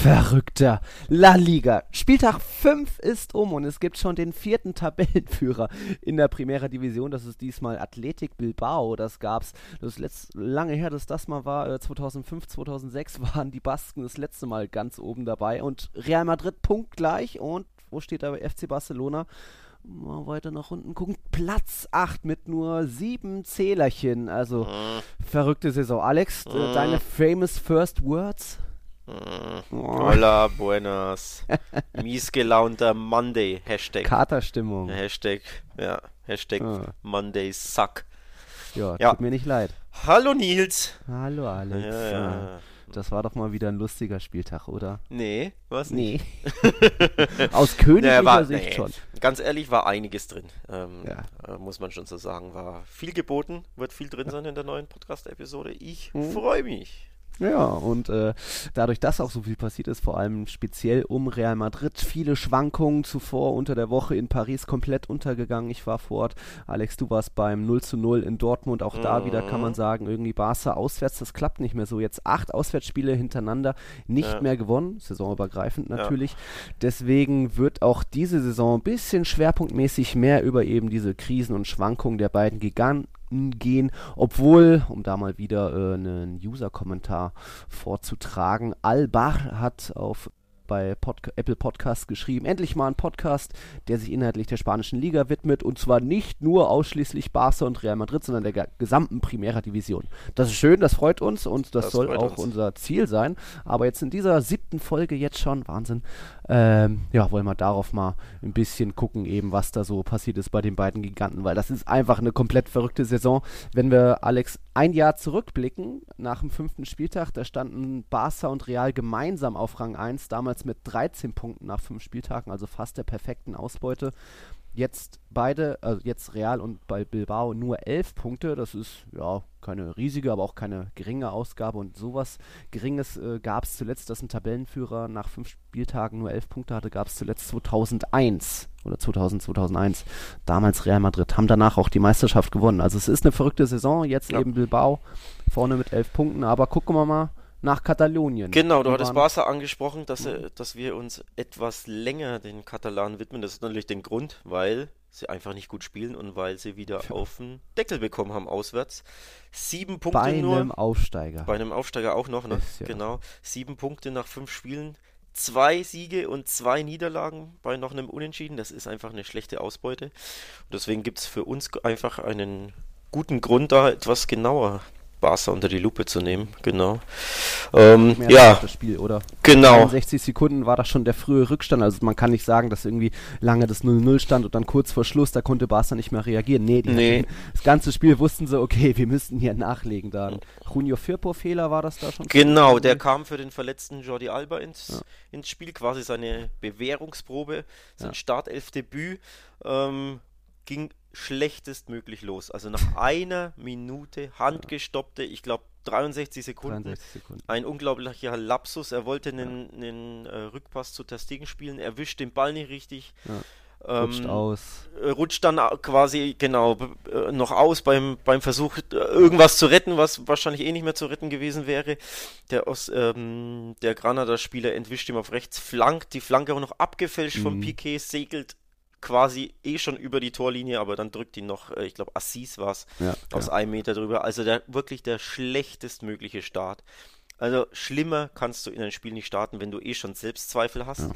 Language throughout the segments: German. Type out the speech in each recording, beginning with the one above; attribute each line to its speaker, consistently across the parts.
Speaker 1: verrückter La Liga. Spieltag 5 ist um und es gibt schon den vierten Tabellenführer in der Primera Division. Das ist diesmal Athletic Bilbao. Das gab's. Das ist lange her, dass das mal war. 2005, äh, 2006 waren die Basken das letzte Mal ganz oben dabei und Real Madrid punktgleich. Und wo steht da FC Barcelona? mal weiter nach unten gucken. Platz 8 mit nur sieben Zählerchen. Also mhm. verrückte Saison. Alex, mhm. deine famous first words?
Speaker 2: Hola, buenas. Miesgelaunter Monday. Hashtag.
Speaker 1: Katerstimmung.
Speaker 2: Hashtag, ja. Hashtag ah. Monday Suck.
Speaker 1: Ja, ja, tut mir nicht leid.
Speaker 2: Hallo Nils.
Speaker 1: Hallo Alex. Ja, ja. Das war doch mal wieder ein lustiger Spieltag, oder?
Speaker 2: Nee, was nicht?
Speaker 1: Nee. Aus königlicher naja, Sicht nee. schon.
Speaker 2: Ganz ehrlich, war einiges drin. Ähm, ja. Äh, muss man schon so sagen. War viel geboten, wird viel drin sein in der neuen Podcast-Episode. Ich mhm. freue mich.
Speaker 1: Ja, und äh, dadurch, dass auch so viel passiert ist, vor allem speziell um Real Madrid, viele Schwankungen zuvor unter der Woche in Paris komplett untergegangen. Ich war vor Ort. Alex, du warst beim 0 zu 0 in Dortmund. Auch mhm. da wieder kann man mhm. sagen, irgendwie Barca auswärts, das klappt nicht mehr so. Jetzt acht Auswärtsspiele hintereinander nicht ja. mehr gewonnen, saisonübergreifend natürlich. Ja. Deswegen wird auch diese Saison ein bisschen schwerpunktmäßig mehr über eben diese Krisen und Schwankungen der beiden Giganten gehen, obwohl, um da mal wieder äh, einen User-Kommentar vorzutragen, Albar hat auf bei Pod Apple Podcast geschrieben. Endlich mal ein Podcast, der sich inhaltlich der spanischen Liga widmet und zwar nicht nur ausschließlich Barca und Real Madrid, sondern der gesamten Primera Division. Das ist schön, das freut uns und das, das soll auch uns. unser Ziel sein. Aber jetzt in dieser siebten Folge jetzt schon, Wahnsinn, ähm, ja, wollen wir darauf mal ein bisschen gucken, eben was da so passiert ist bei den beiden Giganten, weil das ist einfach eine komplett verrückte Saison. Wenn wir, Alex, ein Jahr zurückblicken, nach dem fünften Spieltag, da standen Barca und Real gemeinsam auf Rang 1, damals mit 13 Punkten nach fünf Spieltagen, also fast der perfekten Ausbeute. Jetzt beide, also jetzt Real und bei Bilbao nur elf Punkte. Das ist ja keine riesige, aber auch keine geringe Ausgabe. Und sowas Geringes äh, gab es zuletzt, dass ein Tabellenführer nach fünf Spieltagen nur elf Punkte hatte, gab es zuletzt 2001 oder 2000, 2001. Damals Real Madrid haben danach auch die Meisterschaft gewonnen. Also es ist eine verrückte Saison. Jetzt ja. eben Bilbao vorne mit elf Punkten. Aber gucken wir mal, nach Katalonien.
Speaker 2: Genau, du hattest Barca angesprochen, dass, äh, dass wir uns etwas länger den Katalanen widmen. Das ist natürlich der Grund, weil sie einfach nicht gut spielen und weil sie wieder ja. auf den Deckel bekommen haben auswärts. Sieben Punkte
Speaker 1: bei
Speaker 2: nur.
Speaker 1: Bei einem Aufsteiger.
Speaker 2: Bei einem Aufsteiger auch noch, ne? Ist, ja. Genau. Sieben Punkte nach fünf Spielen. Zwei Siege und zwei Niederlagen bei noch einem Unentschieden. Das ist einfach eine schlechte Ausbeute. Und deswegen gibt es für uns einfach einen guten Grund, da etwas genauer Barca unter die Lupe zu nehmen, genau.
Speaker 1: Ähm, ja, das Spiel, oder?
Speaker 2: Genau.
Speaker 1: 60 Sekunden war das schon der frühe Rückstand, also man kann nicht sagen, dass irgendwie lange das 0-0 stand und dann kurz vor Schluss, da konnte Barca nicht mehr reagieren. Nee,
Speaker 2: nee.
Speaker 1: Das ganze Spiel wussten sie, okay, wir müssten hier nachlegen. Da ein Junio Firpo-Fehler war das da schon?
Speaker 2: Genau, der kam für den verletzten Jordi Alba ins, ja. ins Spiel, quasi seine Bewährungsprobe, sein ja. Startelfdebüt. Ähm, ging schlechtestmöglich los. Also nach einer Minute handgestoppte, ich glaube 63 Sekunden. 63 Sekunden. Ein unglaublicher Lapsus. Er wollte einen, einen äh, Rückpass zu Testigen spielen, erwischt den Ball nicht richtig.
Speaker 1: Ja. Rutscht ähm, aus.
Speaker 2: Äh, rutscht dann quasi, genau, äh, noch aus beim, beim Versuch, äh, irgendwas zu retten, was wahrscheinlich eh nicht mehr zu retten gewesen wäre. Der, Os, ähm, der Granada-Spieler entwischt ihm auf rechts, flankt, die Flanke auch noch abgefälscht mhm. vom Piquet, segelt quasi eh schon über die Torlinie, aber dann drückt ihn noch, äh, ich glaube, Assis war es, ja, aus ja. einem Meter drüber. Also der, wirklich der schlechtestmögliche Start. Also schlimmer kannst du in ein Spiel nicht starten, wenn du eh schon Selbstzweifel hast. Ja.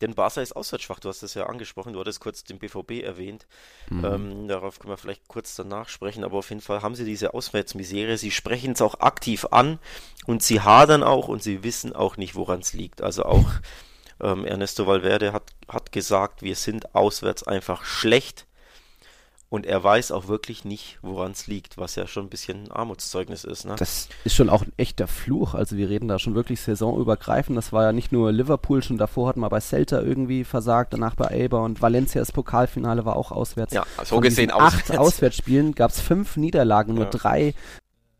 Speaker 2: Denn Barca ist auswärtsschwach, du hast es ja angesprochen, du hattest kurz den BVB erwähnt. Mhm. Ähm, darauf können wir vielleicht kurz danach sprechen, aber auf jeden Fall haben sie diese Auswärtsmisere. Sie sprechen es auch aktiv an und sie hadern auch und sie wissen auch nicht, woran es liegt. Also auch ähm, Ernesto Valverde hat, hat gesagt, wir sind auswärts einfach schlecht. Und er weiß auch wirklich nicht, woran es liegt, was ja schon ein bisschen ein Armutszeugnis ist. Ne?
Speaker 1: Das ist schon auch ein echter Fluch. Also wir reden da schon wirklich saisonübergreifend. Das war ja nicht nur Liverpool, schon davor hatten wir bei Celta irgendwie versagt, danach bei Elba und Valencia das Pokalfinale war auch auswärts.
Speaker 2: Ja, so gesehen auswärts.
Speaker 1: acht Auswärtsspielen gab es fünf Niederlagen, nur ja. drei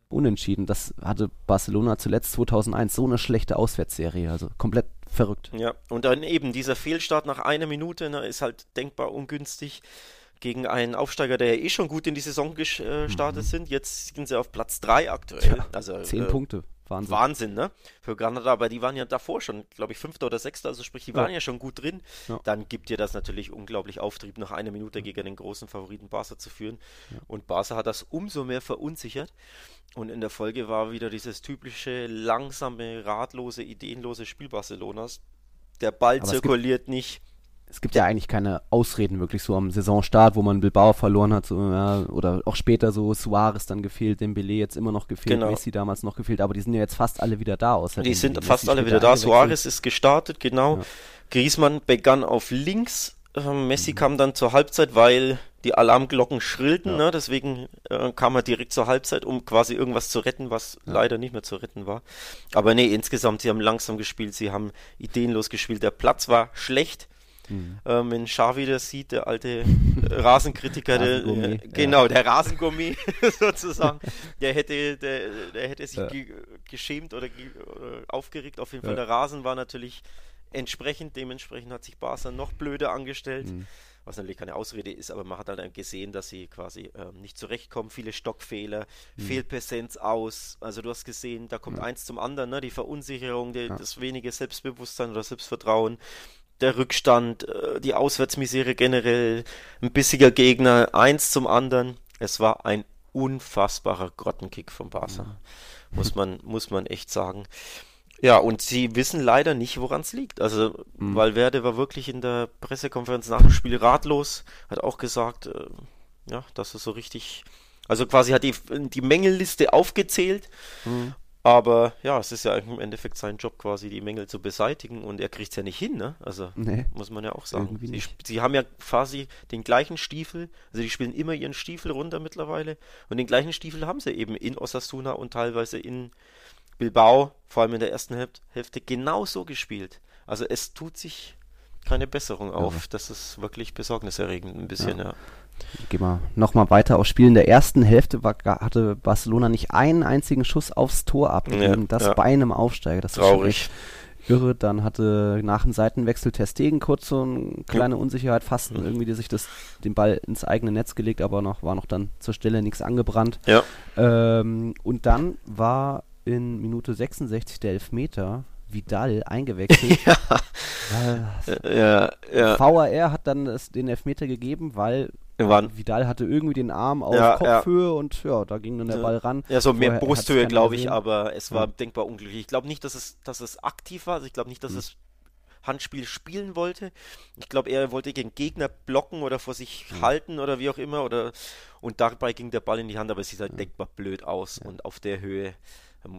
Speaker 1: Unentschieden. Das hatte Barcelona zuletzt 2001 so eine schlechte Auswärtsserie. Also komplett verrückt.
Speaker 2: Ja, und dann eben dieser Fehlstart nach einer Minute ne, ist halt denkbar ungünstig gegen einen Aufsteiger, der ja eh schon gut in die Saison gestartet mhm. sind. Jetzt sind sie auf Platz 3 aktuell. Ja,
Speaker 1: also zehn äh, Punkte.
Speaker 2: Wahnsinn. Wahnsinn, ne? Für Granada, aber die waren ja davor schon, glaube ich, Fünfter oder Sechster, also sprich, die waren ja schon gut drin. Ja. Dann gibt dir das natürlich unglaublich Auftrieb, nach einer Minute gegen den großen Favoriten Barca zu führen. Ja. Und Barca hat das umso mehr verunsichert. Und in der Folge war wieder dieses typische, langsame, ratlose, ideenlose Spiel Barcelonas. Der Ball aber zirkuliert nicht
Speaker 1: es gibt ja eigentlich keine Ausreden wirklich so am Saisonstart, wo man Bilbao verloren hat, so, ja, oder auch später so Suarez dann gefehlt, Dembele jetzt immer noch gefehlt, genau. Messi damals noch gefehlt, aber die sind ja jetzt fast alle wieder da.
Speaker 2: Außer die sind fast alle wieder da. Suarez ist gestartet, genau. Ja. Griezmann begann auf links, äh, Messi mhm. kam dann zur Halbzeit, weil die Alarmglocken schrillten, ja. ne? deswegen äh, kam er direkt zur Halbzeit, um quasi irgendwas zu retten, was ja. leider nicht mehr zu retten war. Aber nee, insgesamt, sie haben langsam gespielt, sie haben ideenlos gespielt, der Platz war schlecht Mhm. Ähm, wenn Xavi das sieht, der alte Rasenkritiker, der, äh, genau, ja. der Rasengummi sozusagen, der hätte, der, der hätte sich ja. ge geschämt oder, ge oder, aufgeregt. Auf jeden Fall, der Rasen war natürlich entsprechend, dementsprechend hat sich Barca noch blöder angestellt. Mhm was natürlich keine Ausrede ist, aber man hat halt gesehen, dass sie quasi ähm, nicht zurechtkommen, viele Stockfehler, mhm. Fehlpräsenz aus, also du hast gesehen, da kommt ja. eins zum anderen, ne? die Verunsicherung, die, ja. das wenige Selbstbewusstsein oder Selbstvertrauen, der Rückstand, äh, die Auswärtsmisere generell, ein bissiger Gegner, eins zum anderen. Es war ein unfassbarer Grottenkick von Barca. Ja. Muss man, muss man echt sagen. Ja, und sie wissen leider nicht, woran es liegt. Also, mhm. Valverde war wirklich in der Pressekonferenz nach dem Spiel ratlos, hat auch gesagt, äh, ja, dass er so richtig, also quasi hat die, die Mängelliste aufgezählt mhm. Aber ja, es ist ja im Endeffekt sein Job, quasi die Mängel zu beseitigen und er kriegt es ja nicht hin, ne? Also nee, muss man ja auch sagen. Sie, sie, haben ja quasi den gleichen Stiefel, also die spielen immer ihren Stiefel runter mittlerweile und den gleichen Stiefel haben sie eben in Osasuna und teilweise in Bilbao, vor allem in der ersten Hälfte, genauso gespielt. Also es tut sich keine Besserung auf. Ja. Das ist wirklich besorgniserregend ein bisschen, ja. ja.
Speaker 1: Gehen wir nochmal weiter aufs Spiel. In der ersten Hälfte war, hatte Barcelona nicht einen einzigen Schuss aufs Tor abgegeben. Ja, das ja. bei einem Aufsteiger. Das
Speaker 2: Traurig.
Speaker 1: ist irre. Dann hatte nach dem Seitenwechsel Testegen kurz so eine kleine Unsicherheit, fast mhm. irgendwie die sich das, den Ball ins eigene Netz gelegt, aber noch war noch dann zur Stelle nichts angebrannt.
Speaker 2: Ja.
Speaker 1: Ähm, und dann war in Minute 66 der Elfmeter Vidal eingewechselt. ja. ja, ja. VAR hat dann das, den Elfmeter gegeben, weil Wann? Vidal hatte irgendwie den Arm auf ja, Kopfhöhe ja. und ja, da ging dann der Ball ran.
Speaker 2: Ja, so mehr Brusthöhe, glaube ich, aber es war ja. denkbar unglücklich. Ich glaube nicht, dass es, dass es aktiv war. Also ich glaube nicht, dass mhm. es Handspiel spielen wollte. Ich glaube, er wollte gegen Gegner blocken oder vor sich mhm. halten oder wie auch immer. Oder, und dabei ging der Ball in die Hand, aber es sieht halt mhm. denkbar blöd aus. Und auf der Höhe.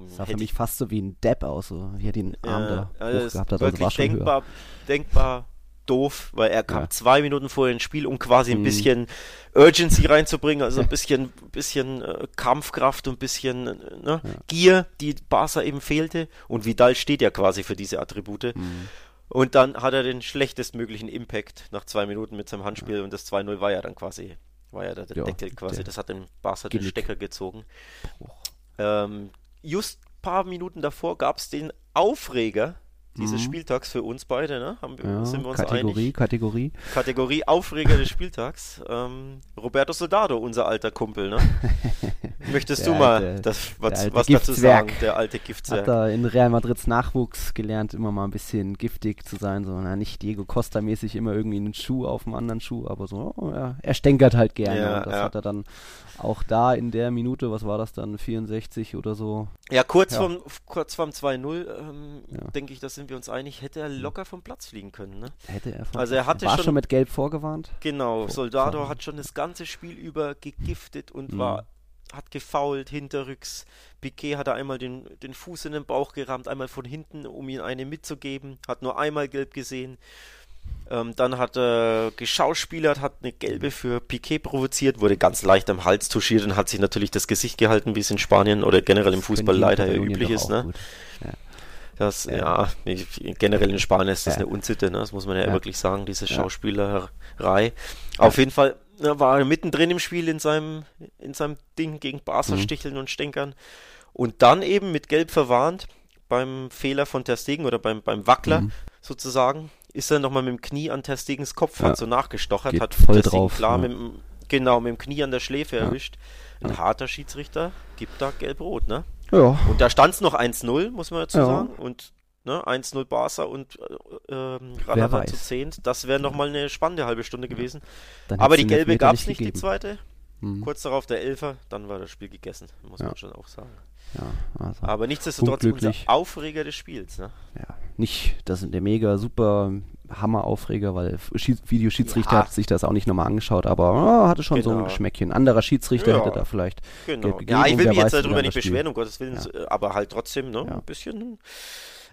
Speaker 1: Sah für mich fast so wie ein Depp aus, so wie er den Arm da
Speaker 2: also gehabt hat. Also war schon denkbar, denkbar doof, weil er kam ja. zwei Minuten vorher ins Spiel, um quasi ein mhm. bisschen Urgency reinzubringen, also ein bisschen, bisschen äh, Kampfkraft und ein bisschen äh, ne, ja. Gier, die Barca eben fehlte. Und Vidal steht ja quasi für diese Attribute. Mhm. Und dann hat er den schlechtestmöglichen Impact nach zwei Minuten mit seinem Handspiel ja. und das 2-0 war ja dann quasi, war ja der, der Deckel quasi, das hat den Barca den Stecker gezogen. Ähm, just paar Minuten davor gab es den Aufreger dieses mhm. Spieltags für uns beide, ne? Haben,
Speaker 1: ja, sind wir uns Kategorie, einig? Kategorie.
Speaker 2: Kategorie Aufreger des Spieltags. Ähm, Roberto Soldado, unser alter Kumpel, ne? Möchtest der du mal alte, das, was, was dazu sagen, der alte Giftzwerg?
Speaker 1: Hat er in Real Madrids Nachwuchs gelernt, immer mal ein bisschen giftig zu sein, so na, nicht Diego Costa-mäßig immer irgendwie einen Schuh auf dem anderen Schuh, aber so, oh, ja, er stänkert halt gerne. Ja, und das ja. hat er dann auch da in der Minute, was war das dann, 64 oder so?
Speaker 2: Ja, kurz ja. vom kurz vorm 2-0, ähm, denke ich, da sind wir uns einig, hätte er locker vom Platz fliegen können. Ne?
Speaker 1: Hätte er
Speaker 2: vom Also er hatte
Speaker 1: war
Speaker 2: schon,
Speaker 1: schon mit Gelb vorgewarnt?
Speaker 2: Genau, Vor Soldado hat schon das ganze Spiel über gegiftet und mhm. war hat gefault, hinterrücks. Piquet hat einmal den, den Fuß in den Bauch gerammt, einmal von hinten, um ihm eine mitzugeben. Hat nur einmal gelb gesehen. Ähm, dann hat er geschauspielert, hat eine gelbe für Piquet provoziert, wurde ganz leicht am Hals touchiert und hat sich natürlich das Gesicht gehalten, wie es in Spanien oder generell im Fußball leider üblich ist. Ne? Ja. Das, ja, ja generell in Spanien ist das eine Unsitte, ne? das muss man ja, wirklich sagen, diese Schauspielerei. Auf jeden Fall ne, war er mittendrin im Spiel in seinem, in seinem Ding gegen Barca mhm. sticheln und stänkern. Und dann eben mit Gelb verwarnt beim Fehler von Ter Stegen oder beim, beim Wackler
Speaker 1: Mhm.
Speaker 2: sozusagen, ist er nochmal mit dem Knie an Ter Stegens Kopf,
Speaker 1: Ja.
Speaker 2: hat so nachgestochert,
Speaker 1: Geht
Speaker 2: hat
Speaker 1: voll
Speaker 2: Ter
Speaker 1: drauf,
Speaker 2: klar
Speaker 1: ja.
Speaker 2: mit dem, genau, mit dem Knie an der Schläfe
Speaker 1: Ja.
Speaker 2: erwischt. Ein harter Schiedsrichter gibt da gelb-rot, ne?
Speaker 1: Ja,
Speaker 2: Und da stand es noch 1-0, muss man dazu
Speaker 1: Ja.
Speaker 2: sagen. Und ne, 1-0 Barca und äh, ähm,
Speaker 1: weiß.
Speaker 2: zu 10. Das wäre nochmal eine spannende halbe Stunde gewesen. Aber die gelbe gab es nicht, die
Speaker 1: gegeben.
Speaker 2: zweite.
Speaker 1: Mhm.
Speaker 2: Kurz darauf der Elfer, dann war das Spiel gegessen, muss
Speaker 1: Ja.
Speaker 2: man schon auch sagen.
Speaker 1: Ja, also.
Speaker 2: Aber nichtsdestotrotz unser
Speaker 1: Unglücklich.
Speaker 2: Aufreger des Spiels. Ne?
Speaker 1: ja, nicht, das sind der mega super Hammer-Aufreger, weil Schieds Videoschiedsrichter
Speaker 2: Ja.
Speaker 1: hat sich das auch nicht nochmal angeschaut, aber ah, hatte schon so ein
Speaker 2: Genau.
Speaker 1: Geschmäckchen. Anderer Schiedsrichter
Speaker 2: Ja.
Speaker 1: hätte da vielleicht
Speaker 2: Genau.
Speaker 1: Gegeben
Speaker 2: Ja, ich will mich jetzt darüber nicht beschweren, um Gottes Willen, aber halt trotzdem ne, ein bisschen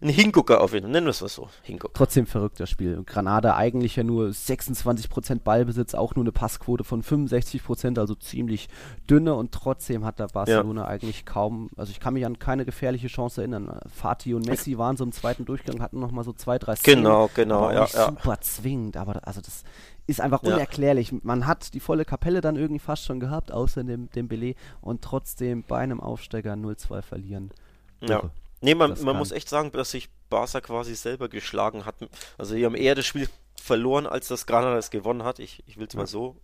Speaker 2: ein Hingucker auf ihn. Nennen wir es mal so. Hingucker.
Speaker 1: Trotzdem verrückt das Spiel. Granada eigentlich ja nur 26% Ballbesitz, auch nur eine Passquote von 65%, also ziemlich dünne und trotzdem hat da Barcelona eigentlich kaum, also ich kann mich an keine gefährliche Chance erinnern. Fatih und Messi waren so im zweiten Durchgang, hatten nochmal so zwei, drei Szenen.
Speaker 2: Genau, genau, ja, ja.
Speaker 1: super zwingend, aber also das ist einfach
Speaker 2: Ja.
Speaker 1: unerklärlich. Man hat die volle Kapelle dann irgendwie fast schon gehabt, außer dem, dem Belay und trotzdem bei einem Aufsteiger 0-2 verlieren.
Speaker 2: Ja. Nee, man, man muss echt sagen, dass sich Barca quasi selber geschlagen hat. Also die haben eher das Spiel verloren, als das Granada es gewonnen hat. Ich, ich will es mal
Speaker 1: Ja.
Speaker 2: so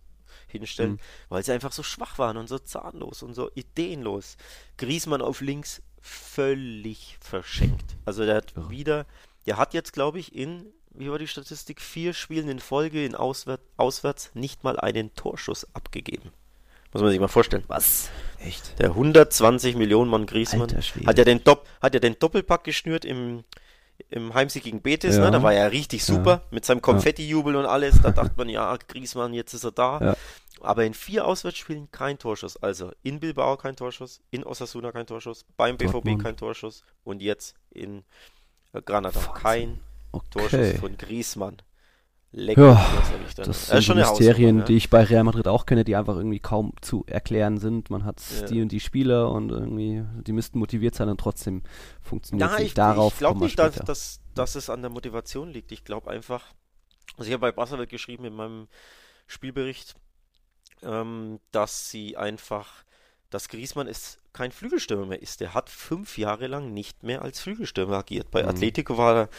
Speaker 2: hinstellen,
Speaker 1: Mhm.
Speaker 2: weil sie einfach so schwach waren und so zahnlos und so ideenlos. Griezmann auf links völlig verschenkt. Also der hat
Speaker 1: Irre.
Speaker 2: wieder, der hat jetzt, glaube ich, in, wie war die Statistik, vier Spielen in Folge in Auswärt, auswärts nicht mal einen Torschuss abgegeben. Muss man sich mal vorstellen.
Speaker 1: Was? Echt?
Speaker 2: Der 120 Millionen Mann
Speaker 1: Schwede.
Speaker 2: hat ja den Dopp hat ja den Doppelpack geschnürt im im Heimsieg gegen Betis,
Speaker 1: Ja.
Speaker 2: ne? Da war er richtig super mit seinem Konfetti-Jubel und alles. Da dachte man, ja, Griezmann, jetzt ist er da.
Speaker 1: Ja.
Speaker 2: Aber in vier Auswärtsspielen kein Torschuss. Also in Bilbao kein Torschuss, in Osasuna kein Torschuss, beim BVB
Speaker 1: Dortmund.
Speaker 2: kein Torschuss und jetzt in Granada
Speaker 1: Wahnsinn.
Speaker 2: kein Torschuss
Speaker 1: Okay.
Speaker 2: von Griezmann. Leck,
Speaker 1: Ja? Das
Speaker 2: ist
Speaker 1: sind so
Speaker 2: schon eine
Speaker 1: Mysterien,
Speaker 2: Hausnummer,
Speaker 1: die ich bei Real Madrid auch kenne, die einfach irgendwie kaum zu erklären sind. Man hat
Speaker 2: Ja.
Speaker 1: die und die Spieler und irgendwie, die müssten motiviert sein und trotzdem funktioniert es
Speaker 2: Ja,
Speaker 1: nicht.
Speaker 2: ich,
Speaker 1: Darauf
Speaker 2: ich glaube nicht, dass, dass, dass es an der Motivation liegt. Ich glaube einfach, also ich habe bei Barcelona geschrieben in meinem Spielbericht, ähm, dass sie einfach, dass Griezmann ist kein Flügelstürmer mehr ist. Der hat fünf Jahre lang nicht mehr als Flügelstürmer agiert. Bei
Speaker 1: Mhm.
Speaker 2: Atletico war er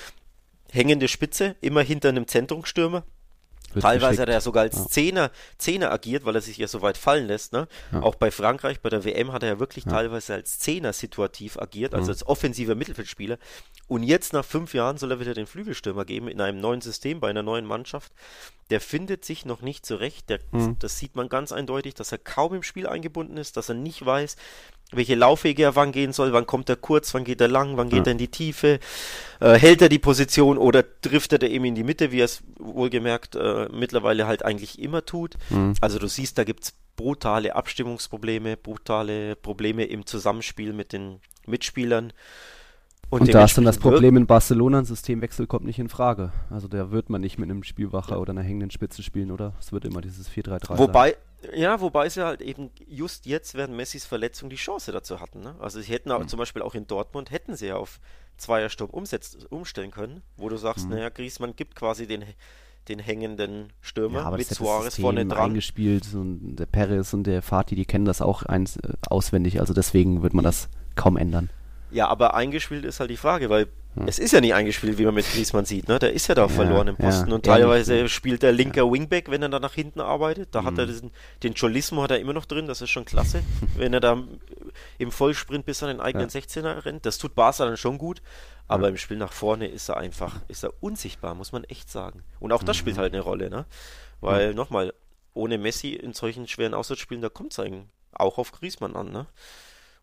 Speaker 2: hängende Spitze, immer hinter einem Zentrumstürmer.
Speaker 1: Wird
Speaker 2: Teilweise
Speaker 1: geschickt.
Speaker 2: hat er sogar als
Speaker 1: Ja.
Speaker 2: Zehner, Zehner agiert, weil er sich ja so weit fallen lässt. Ne?
Speaker 1: Ja.
Speaker 2: Auch bei Frankreich, bei der WM hat er ja wirklich
Speaker 1: Ja.
Speaker 2: teilweise als Zehner situativ agiert, also als offensiver Mittelfeldspieler. Und jetzt nach fünf Jahren soll er wieder den Flügelstürmer geben in einem neuen System, bei einer neuen Mannschaft. Der findet sich noch nicht zurecht. Der,
Speaker 1: Mhm.
Speaker 2: Das sieht man ganz eindeutig, dass er kaum im Spiel eingebunden ist, dass er nicht weiß, welche Laufwege er wann gehen soll, wann kommt er kurz, wann geht er lang, wann geht
Speaker 1: Ja.
Speaker 2: er in die Tiefe, äh, hält er die Position oder driftet er eben in die Mitte, wie er es wohlgemerkt äh, mittlerweile halt eigentlich immer tut.
Speaker 1: Mhm.
Speaker 2: Also du siehst, da gibt es brutale Abstimmungsprobleme, brutale Probleme im Zusammenspiel mit den Mitspielern.
Speaker 1: Und, da ist dann das Problem in Barcelona, ein Systemwechsel kommt nicht in Frage. Also da wird man nicht mit einem Spielwacher oder einer hängenden Spitze spielen, oder? Es wird immer dieses 4-3-3 sein.
Speaker 2: Wobei, ja, wobei sie halt eben just jetzt während Messis Verletzung die Chance dazu hatten. Ne? Also sie hätten
Speaker 1: Mhm.
Speaker 2: auch, zum Beispiel auch in Dortmund, hätten sie ja auf Zweiersturm umsetz, umstellen können, wo du sagst,
Speaker 1: Mhm.
Speaker 2: naja, Griezmann gibt quasi den, den hängenden Stürmer
Speaker 1: ja, aber
Speaker 2: mit
Speaker 1: das
Speaker 2: Suarez
Speaker 1: das System
Speaker 2: vorne dran.
Speaker 1: eingespielt und der Perez und der Fatih, die kennen das auch eins, äh, auswendig. Also deswegen wird man das kaum ändern.
Speaker 2: Ja, aber eingespielt ist halt die Frage, weil
Speaker 1: Hm.
Speaker 2: es ist ja nicht eingespielt, wie man mit Griezmann sieht. Ne? Der ist ja da
Speaker 1: Ja,
Speaker 2: verlorenem
Speaker 1: ja,
Speaker 2: Posten und
Speaker 1: ehrlich,
Speaker 2: teilweise
Speaker 1: ja.
Speaker 2: spielt der linker Wingback, wenn er da nach hinten arbeitet. Da hat er
Speaker 1: Mhm.
Speaker 2: diesen, den Cholismo hat er immer noch drin, das ist schon klasse. wenn er da im Vollsprint bis an den eigenen
Speaker 1: Ja.
Speaker 2: 16er rennt, das tut Barca dann schon gut. Aber
Speaker 1: Ja.
Speaker 2: im Spiel nach vorne ist er einfach, ist er unsichtbar, muss man echt sagen. Und auch das
Speaker 1: Mhm.
Speaker 2: spielt halt eine Rolle, ne? Weil, nochmal, ohne Messi in solchen schweren Auswärtsspielen, da kommt es eigentlich auch auf Griezmann an, ne?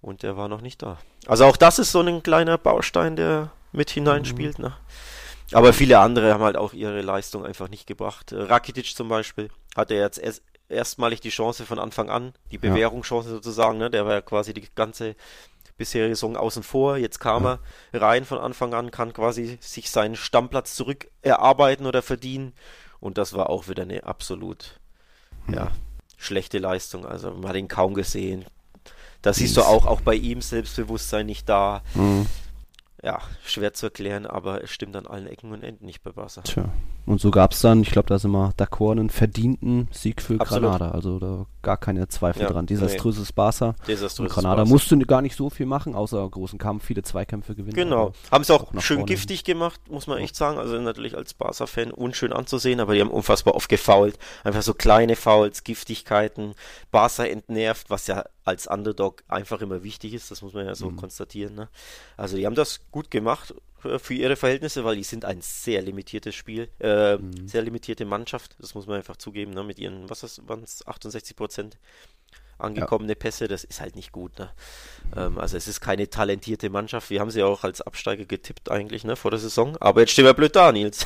Speaker 2: Und der war noch nicht da. Also auch das ist so ein kleiner Baustein, der mit hineinspielt. Ne? Aber viele andere haben halt auch ihre Leistung einfach nicht gebracht. Äh, Rakitic zum Beispiel hatte jetzt erst, erstmalig die Chance von Anfang an, die
Speaker 1: Ja.
Speaker 2: Bewährungschance sozusagen. Ne? Der war ja quasi die ganze bisherige Saison außen vor. Jetzt kam er rein von Anfang an, kann quasi sich seinen Stammplatz zurück erarbeiten oder verdienen. Und das war auch wieder eine absolut ja, schlechte Leistung. Also man hat ihn kaum gesehen. Da siehst du auch, auch bei ihm Selbstbewusstsein nicht da.
Speaker 1: Mhm.
Speaker 2: Ja, schwer zu erklären, aber es stimmt an allen Ecken und Enden nicht bei Barca.
Speaker 1: Tja. Und so gab es dann, ich glaube, da sind wir d'accord, einen verdienten Sieg für
Speaker 2: Absolut.
Speaker 1: Granada. Also da gar keine Zweifel
Speaker 2: Ja,
Speaker 1: dran. Desaströses Barca.
Speaker 2: Desaströses
Speaker 1: Und Granada
Speaker 2: Barca.
Speaker 1: musste gar nicht so viel machen, außer großen Kampf, viele Zweikämpfe gewinnen.
Speaker 2: Genau. Haben sie auch,
Speaker 1: auch
Speaker 2: schön giftig gemacht, muss man echt sagen. Also natürlich als Barca-Fan unschön anzusehen, aber die haben unfassbar oft gefoult. Einfach so kleine Fouls, Giftigkeiten. Barca entnervt, was ja als Underdog einfach immer wichtig ist. Das muss man ja
Speaker 1: Mhm.
Speaker 2: so konstatieren. Ne? Also die haben das gut gemacht für ihre Verhältnisse, weil die sind ein sehr limitiertes Spiel, äh,
Speaker 1: Mhm.
Speaker 2: sehr limitierte Mannschaft. Das muss man einfach zugeben, ne? mit ihren, was waren es, 68 Prozent angekommene Pässe, das ist halt nicht gut. Ne? Ähm, also es ist keine talentierte Mannschaft. Wir haben sie auch als Absteiger getippt eigentlich ne, vor der Saison. Aber jetzt stehen wir blöd da, Nils.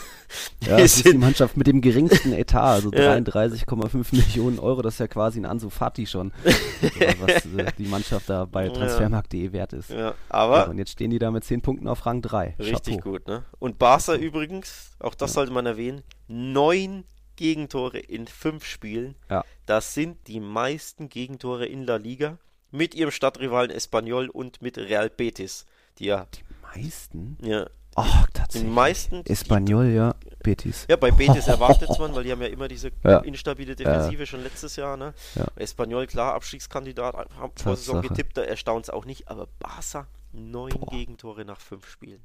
Speaker 1: Ja, das ist die Mannschaft mit dem geringsten Etat, also
Speaker 2: Ja.
Speaker 1: 33,5 Millionen Euro, das ist ja quasi ein Ansu Fati schon, was äh, die Mannschaft da bei
Speaker 2: Ja.
Speaker 1: Transfermarkt.de wert ist.
Speaker 2: ja,
Speaker 1: Ja,
Speaker 2: aber
Speaker 1: und jetzt stehen die da mit 10 Punkten auf Rang 3.
Speaker 2: richtig
Speaker 1: Chapeau.
Speaker 2: gut. Ne? Und Barca übrigens, auch das sollte man erwähnen, neun Gegentore in fünf Spielen.
Speaker 1: Ja.
Speaker 2: Das sind die meisten Gegentore in La Liga mit ihrem Stadtrivalen Espanyol und mit Real Betis. Die ja,
Speaker 1: Meisten?
Speaker 2: ja
Speaker 1: Ach,
Speaker 2: die
Speaker 1: tatsächlich.
Speaker 2: meisten
Speaker 1: Espanyol, ja, Betis.
Speaker 2: Ja, bei Betis erwartet man, weil die haben ja immer diese
Speaker 1: Ja.
Speaker 2: instabile Defensive schon letztes Jahr. Ne?
Speaker 1: Ja.
Speaker 2: Espanyol, klar, Abstiegskandidat, haben vor Saison getippt, da erstaunt es auch nicht, aber Barca neun Gegentore nach fünf Spielen.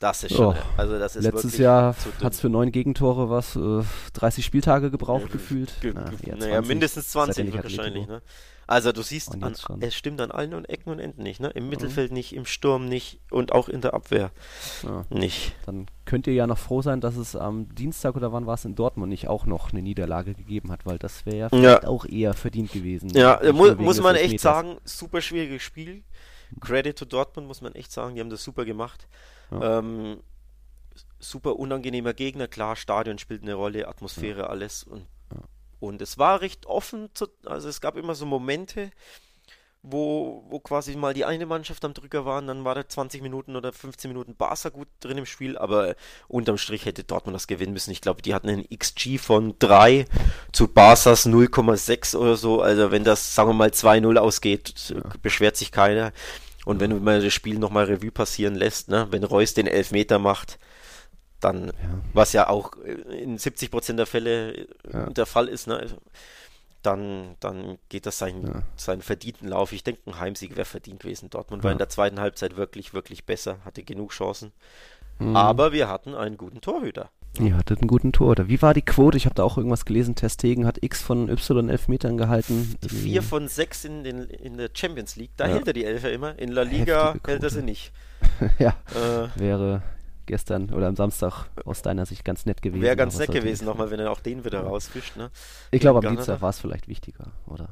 Speaker 2: Das ist schon,
Speaker 1: Oh.
Speaker 2: also das ist
Speaker 1: Letztes Jahr hat es für neun Gegentore was, äh, 30 Spieltage gebraucht
Speaker 2: Ja,
Speaker 1: gefühlt.
Speaker 2: Ge-
Speaker 1: Na,
Speaker 2: ge-
Speaker 1: eher
Speaker 2: naja,
Speaker 1: 20,
Speaker 2: mindestens
Speaker 1: seitdem
Speaker 2: 20
Speaker 1: ich
Speaker 2: wahrscheinlich. Ne? Also du siehst, an, es stimmt an allen Ecken und Enden nicht. Ne?
Speaker 1: Mhm.
Speaker 2: Im Mittelfeld nicht, im Sturm nicht und auch in der Abwehr
Speaker 1: Ja.
Speaker 2: nicht.
Speaker 1: Dann könnt ihr ja noch froh sein, dass es am Dienstag oder wann war es in Dortmund nicht auch noch eine Niederlage gegeben hat, weil das wäre ja vielleicht auch eher verdient gewesen.
Speaker 2: Ja, mu muss man echt
Speaker 1: Elfmeters.
Speaker 2: sagen, super schwieriges Spiel. Credit to Dortmund muss man echt sagen, die haben das super gemacht.
Speaker 1: Ja.
Speaker 2: Ähm, super unangenehmer Gegner, klar, Stadion spielt eine Rolle, Atmosphäre, alles. Und, und es war recht offen, zu, also es gab immer so Momente, wo, wo quasi mal die eine Mannschaft am Drücker war und dann war da 20 Minuten oder 15 Minuten Barca gut drin im Spiel, aber unterm Strich hätte Dortmund das gewinnen müssen. Ich glaube, die hatten einen XG von 3 zu Barca's 0,6 oder so. Also wenn das, sagen wir mal, 2-0 ausgeht, beschwert sich keiner. Und wenn du mal das Spiel nochmal Revue passieren lässt, ne, wenn Reus den Elfmeter macht, dann, was ja auch in 70% der Fälle äh,
Speaker 1: Ja.
Speaker 2: der Fall ist, ne, dann, dann geht das seinen,
Speaker 1: Ja.
Speaker 2: seinen verdienten Lauf. Ich denke, ein Heimsieg wäre verdient gewesen. Dortmund war
Speaker 1: Ja.
Speaker 2: in der zweiten Halbzeit wirklich, wirklich besser, hatte genug Chancen.
Speaker 1: Mhm.
Speaker 2: Aber wir hatten einen guten Torhüter.
Speaker 1: Ihr hattet einen guten Tor. Oder wie war die Quote? Ich habe da auch irgendwas gelesen. Testegen hat X von Y Elfmetern gehalten.
Speaker 2: Die
Speaker 1: Irgendwie-
Speaker 2: vier von sechs in, den, in der Champions League, da
Speaker 1: Ja.
Speaker 2: hält er die Elfer immer. In La Liga hält er sie nicht.
Speaker 1: ja,
Speaker 2: Äh,
Speaker 1: wäre gestern oder am Samstag aus deiner Sicht ganz nett gewesen.
Speaker 2: Wäre ganz nett gewesen nochmal, wenn er auch den wieder rausfischt. Ne?
Speaker 1: Ich glaube, am
Speaker 2: Ghana
Speaker 1: Dienstag war es vielleicht wichtiger, oder?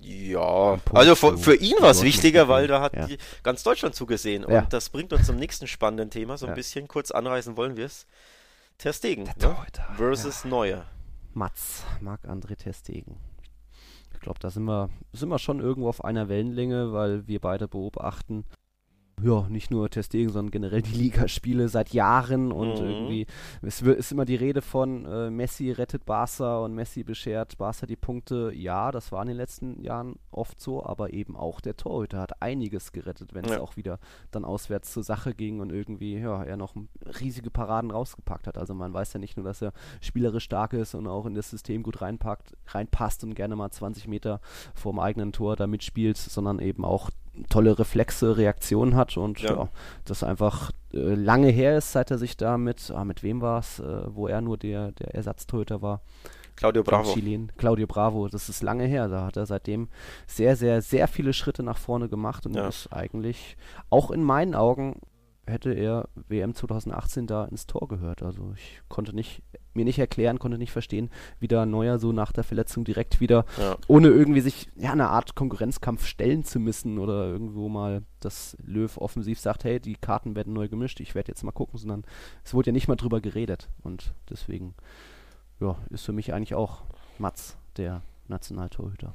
Speaker 2: Ja, also für, für ihn war es wichtiger, weil da hat
Speaker 1: ja.
Speaker 2: die, ganz Deutschland zugesehen.
Speaker 1: Ja.
Speaker 2: Und das bringt uns zum nächsten spannenden Thema. So ein
Speaker 1: Ja.
Speaker 2: bisschen kurz anreißen wollen wir es. Ter Stegen ne? Versus Neuer.
Speaker 1: Mats, Marc-André Testegen. Ich glaube, da sind wir, sind wir schon irgendwo auf einer Wellenlänge, weil wir beide beobachten, ja, nicht nur Testegen, sondern generell die Ligaspiele seit Jahren und
Speaker 2: Mhm.
Speaker 1: irgendwie, es wird, ist immer die Rede von äh, Messi rettet Barca und Messi beschert Barca die Punkte. Ja, das war in den letzten Jahren oft so, aber eben auch der Torhüter hat einiges gerettet, wenn es
Speaker 2: Ja.
Speaker 1: auch wieder dann auswärts zur Sache ging und irgendwie, ja, er noch riesige Paraden rausgepackt hat. Also man weiß ja nicht nur, dass er spielerisch stark ist und auch in das System gut reinpackt, reinpasst und gerne mal 20 Meter vorm eigenen Tor da mitspielt, sondern eben auch tolle Reflexe, Reaktionen hat und
Speaker 2: Ja.
Speaker 1: ja, das einfach äh, lange her ist, seit er sich da mit, ah, mit wem war es, äh, wo er nur der, der Ersatztorhüter war,
Speaker 2: Claudio Bravo.
Speaker 1: Chilen, Claudio Bravo, das ist lange her, da hat er seitdem sehr, sehr, sehr viele Schritte nach vorne gemacht und
Speaker 2: Ja.
Speaker 1: ist eigentlich, auch in meinen Augen, hätte er WM 2018 da ins Tor gehört. Also ich konnte nicht, mir nicht erklären, konnte nicht verstehen, wie da Neuer so nach der Verletzung direkt wieder,
Speaker 2: Ja.
Speaker 1: ohne irgendwie sich, ja, eine Art Konkurrenzkampf stellen zu müssen oder irgendwo mal, dass Löw offensiv sagt, hey, die Karten werden neu gemischt, ich werde jetzt mal gucken, sondern es wurde ja nicht mal drüber geredet und deswegen, ja, ist für mich eigentlich auch Mats, der Nationaltorhüter.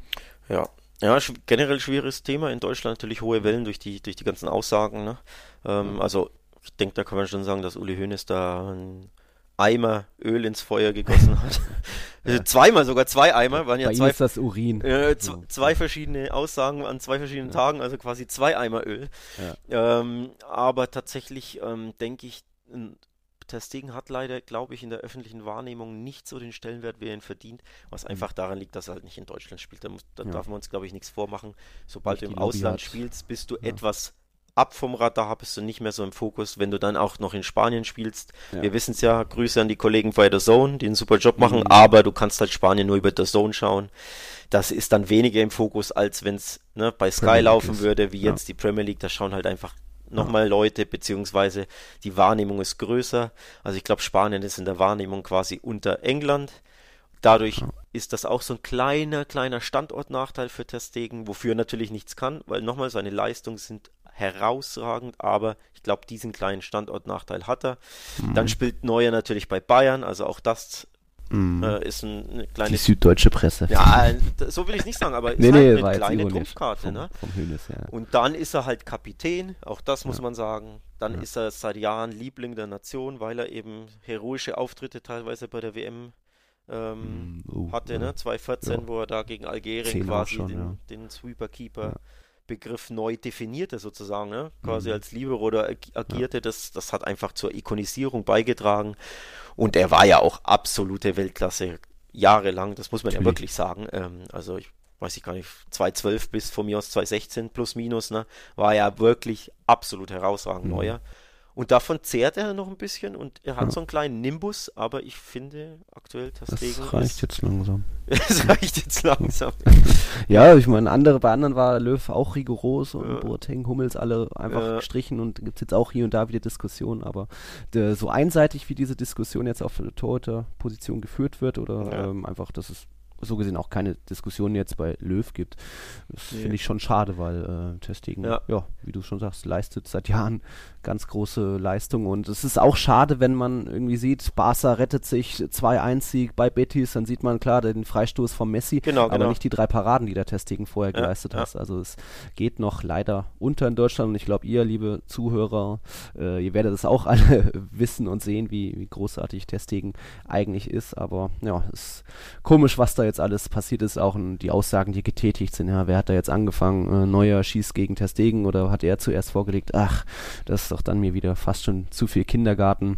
Speaker 2: Ja. Ja, generell schwieriges Thema. In Deutschland natürlich hohe Wellen durch die, durch die ganzen Aussagen. Ne? Ähm, Also, ich denke, da kann man schon sagen, dass Uli Hoeneß da einen Eimer Öl ins Feuer gegossen hat. Also Zweimal sogar, zwei Eimer, waren ja
Speaker 1: Bei ihm
Speaker 2: zwei,
Speaker 1: ist das Urin.
Speaker 2: äh, z- zwei verschiedene Aussagen an zwei verschiedenen
Speaker 1: Ja.
Speaker 2: Tagen, also quasi zwei Eimer Öl. Ähm, aber tatsächlich ähm, denke ich, Ter Stegen hat leider, glaube ich, in der öffentlichen Wahrnehmung nicht so den Stellenwert, wie er ihn verdient, was mhm. einfach daran liegt, dass er halt nicht in Deutschland spielt. Da, muss, da ja. darf man uns, glaube ich, nichts vormachen. Sobald nicht du im Ausland hat. spielst, bist du ja. etwas ab vom Radar, bist du nicht mehr so im Fokus, wenn du dann auch noch in Spanien spielst. Ja. Wir wissen es ja, Grüße an die Kollegen bei der Zone, die einen super Job machen, mhm. aber du kannst halt Spanien nur über der Zone schauen. Das ist dann weniger im Fokus, als wenn es ne, bei Sky laufen ist. würde, wie jetzt die Premier League. Da schauen halt einfach nochmal Leute, beziehungsweise die Wahrnehmung ist größer. Also ich glaube, Spanien ist in der Wahrnehmung quasi unter England. Dadurch ist das auch so ein kleiner, kleiner Standortnachteil für Testegen, wofür er natürlich nichts kann, weil nochmal seine Leistungen sind herausragend, aber ich glaube, diesen kleinen Standortnachteil hat er. Mhm. Dann spielt Neuer natürlich bei Bayern, also auch das Mm. Äh, ist ein, eine kleine.
Speaker 1: Die süddeutsche Presse.
Speaker 2: Ja, so will ich nicht sagen, aber ist
Speaker 1: nee,
Speaker 2: halt
Speaker 1: nee,
Speaker 2: eine kleine Trumpfkarte.
Speaker 1: Vom,
Speaker 2: ne?
Speaker 1: vom Hönes, ja.
Speaker 2: Und dann ist er halt Kapitän, auch das muss
Speaker 1: ja.
Speaker 2: man sagen. Dann
Speaker 1: Ja.
Speaker 2: ist er seit Jahren Liebling der Nation, weil er eben heroische Auftritte teilweise bei der WM ähm,
Speaker 1: Mm, oh,
Speaker 2: hatte, ne? 2014,
Speaker 1: Ja.
Speaker 2: wo er da gegen Algerien quasi
Speaker 1: schon,
Speaker 2: den, den Sweeper-Keeper.
Speaker 1: Ja.
Speaker 2: Begriff neu definierte sozusagen, ne? quasi
Speaker 1: Mhm.
Speaker 2: als Libero oder ag- agierte, das, das hat einfach zur Ikonisierung beigetragen und er war ja auch absolute Weltklasse jahrelang, das muss man ja
Speaker 1: Natürlich.
Speaker 2: wirklich sagen, ähm, also ich weiß ich gar nicht, 2012 bis von mir aus 2016 plus minus, ne, war ja wirklich absolut herausragend
Speaker 1: Mhm.
Speaker 2: neuer. Und davon zehrt er noch ein bisschen und er hat
Speaker 1: Ja.
Speaker 2: so einen kleinen Nimbus, aber ich finde aktuell
Speaker 1: Das
Speaker 2: Testegen
Speaker 1: reicht
Speaker 2: ist,
Speaker 1: jetzt langsam.
Speaker 2: es reicht jetzt langsam.
Speaker 1: Ja, ich meine, andere, bei anderen war Löw auch rigoros und
Speaker 2: Ja.
Speaker 1: Boateng, Hummels alle einfach
Speaker 2: Ja.
Speaker 1: gestrichen und gibt es jetzt auch hier und da wieder Diskussionen, aber der, so einseitig wie diese Diskussion jetzt auf der Torhüter-Position geführt wird oder ähm, einfach, dass es so gesehen auch keine Diskussion jetzt bei Löw gibt, das
Speaker 2: Nee.
Speaker 1: finde ich schon schade, weil äh, Testegen, ja.
Speaker 2: Ja.
Speaker 1: wie du schon sagst, leistet seit Jahren ganz große Leistung und es ist auch schade, wenn man irgendwie sieht, Barca rettet sich 2-1-Sieg bei Betis, dann sieht man klar den Freistoß von Messi,
Speaker 2: Genau,
Speaker 1: aber
Speaker 2: genau.
Speaker 1: nicht die drei Paraden, die der Testegen vorher
Speaker 2: Ja,
Speaker 1: geleistet
Speaker 2: ja.
Speaker 1: hat. Also es geht noch leider unter in Deutschland und ich glaube, ihr, liebe Zuhörer, äh, ihr werdet es auch alle wissen und sehen, wie, wie großartig Testegen eigentlich ist. Aber ja, es ist komisch, was da jetzt alles passiert ist, auch die Aussagen, die getätigt sind. Ja, wer hat da jetzt angefangen? Äh, Neuer schießt gegen Testegen oder hat er zuerst vorgelegt? Ach, das ist doch dann mir wieder fast schon zu viel Kindergarten.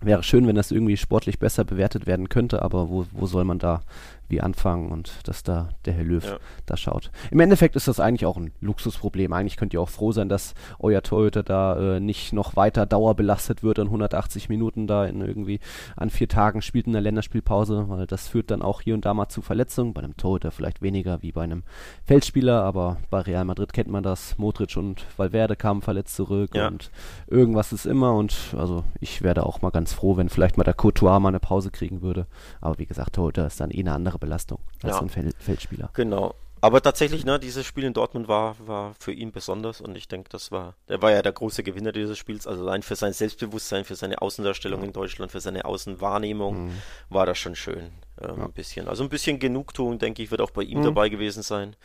Speaker 1: Wäre schön, wenn das irgendwie sportlich besser bewertet werden könnte, aber wo, wo soll man da wie anfangen und dass da der Herr Löw
Speaker 2: Ja.
Speaker 1: da schaut. Im Endeffekt ist das eigentlich auch ein Luxusproblem. Eigentlich könnt ihr auch froh sein, dass euer Torhüter da äh, nicht noch weiter dauerbelastet wird an 180 Minuten da in irgendwie an vier Tagen spielt in der Länderspielpause, weil das führt dann auch hier und da mal zu Verletzungen. Bei einem Torhüter vielleicht weniger wie bei einem Feldspieler, aber bei Real Madrid kennt man das. Modric und Valverde kamen verletzt zurück
Speaker 2: Ja.
Speaker 1: und irgendwas ist immer und also ich wäre auch mal ganz froh, wenn vielleicht mal der Courtois mal eine Pause kriegen würde. Aber wie gesagt, Torhüter ist dann eh eine andere Belastung als
Speaker 2: Ja.
Speaker 1: ein Fel Feldspieler.
Speaker 2: Genau. Aber tatsächlich, ne, dieses Spiel in Dortmund war, war für ihn besonders und ich denke, das war, der war ja der große Gewinner dieses Spiels. Also allein für sein Selbstbewusstsein, für seine Außendarstellung in Deutschland, für seine Außenwahrnehmung
Speaker 1: Mhm.
Speaker 2: war das schon schön. Ähm,
Speaker 1: Ja.
Speaker 2: Ein bisschen. Also ein bisschen Genugtuung, denke ich, wird auch bei ihm
Speaker 1: Mhm.
Speaker 2: dabei gewesen sein.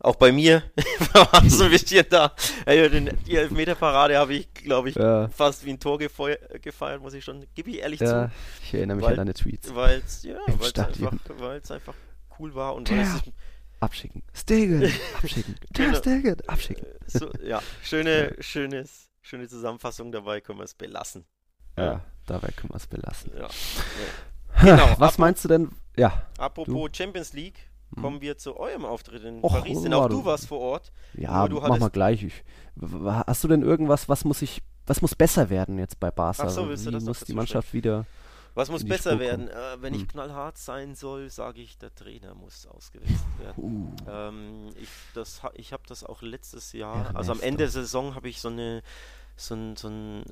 Speaker 2: Auch bei mir war es ein bisschen da. Die Elfmeterparade habe ich, glaube ich,
Speaker 1: Ja.
Speaker 2: fast wie ein Tor gefeiert, muss ich schon, gebe ich ehrlich
Speaker 1: Ja,
Speaker 2: zu.
Speaker 1: ich erinnere mich
Speaker 2: Weil-
Speaker 1: an deine Tweets.
Speaker 2: Weil es ja, einfach, einfach cool war und weil es
Speaker 1: Abschicken. Stegen. Abschicken. Der
Speaker 2: Genau.
Speaker 1: Stegen. Abschicken.
Speaker 2: so, ja, schöne, schönes, schöne Zusammenfassung dabei können wir es belassen.
Speaker 1: Ja, dabei können wir es belassen.
Speaker 2: Ja. Genau,
Speaker 1: Was meinst du denn? Ja.
Speaker 2: Apropos Champions League, kommen wir zu eurem Auftritt in
Speaker 1: Och,
Speaker 2: Paris, denn auch
Speaker 1: du-
Speaker 2: du warst vor Ort.
Speaker 1: Ja,
Speaker 2: du
Speaker 1: mach mal gleich. Ich, hast du denn irgendwas, was muss ich, was muss besser werden jetzt bei Barca?
Speaker 2: Ach so, willst du
Speaker 1: Wie
Speaker 2: das noch
Speaker 1: muss die Mannschaft wieder?
Speaker 2: Was muss besser
Speaker 1: Spur
Speaker 2: werden? Äh, wenn ich
Speaker 1: Hm.
Speaker 2: knallhart sein soll, sage ich, der Trainer muss ausgewechselt werden.
Speaker 1: Uh,
Speaker 2: Ähm, ich das, ich habe das auch letztes Jahr,
Speaker 1: Ernesto.
Speaker 2: also am Ende der Saison habe ich so eine so ein, so ein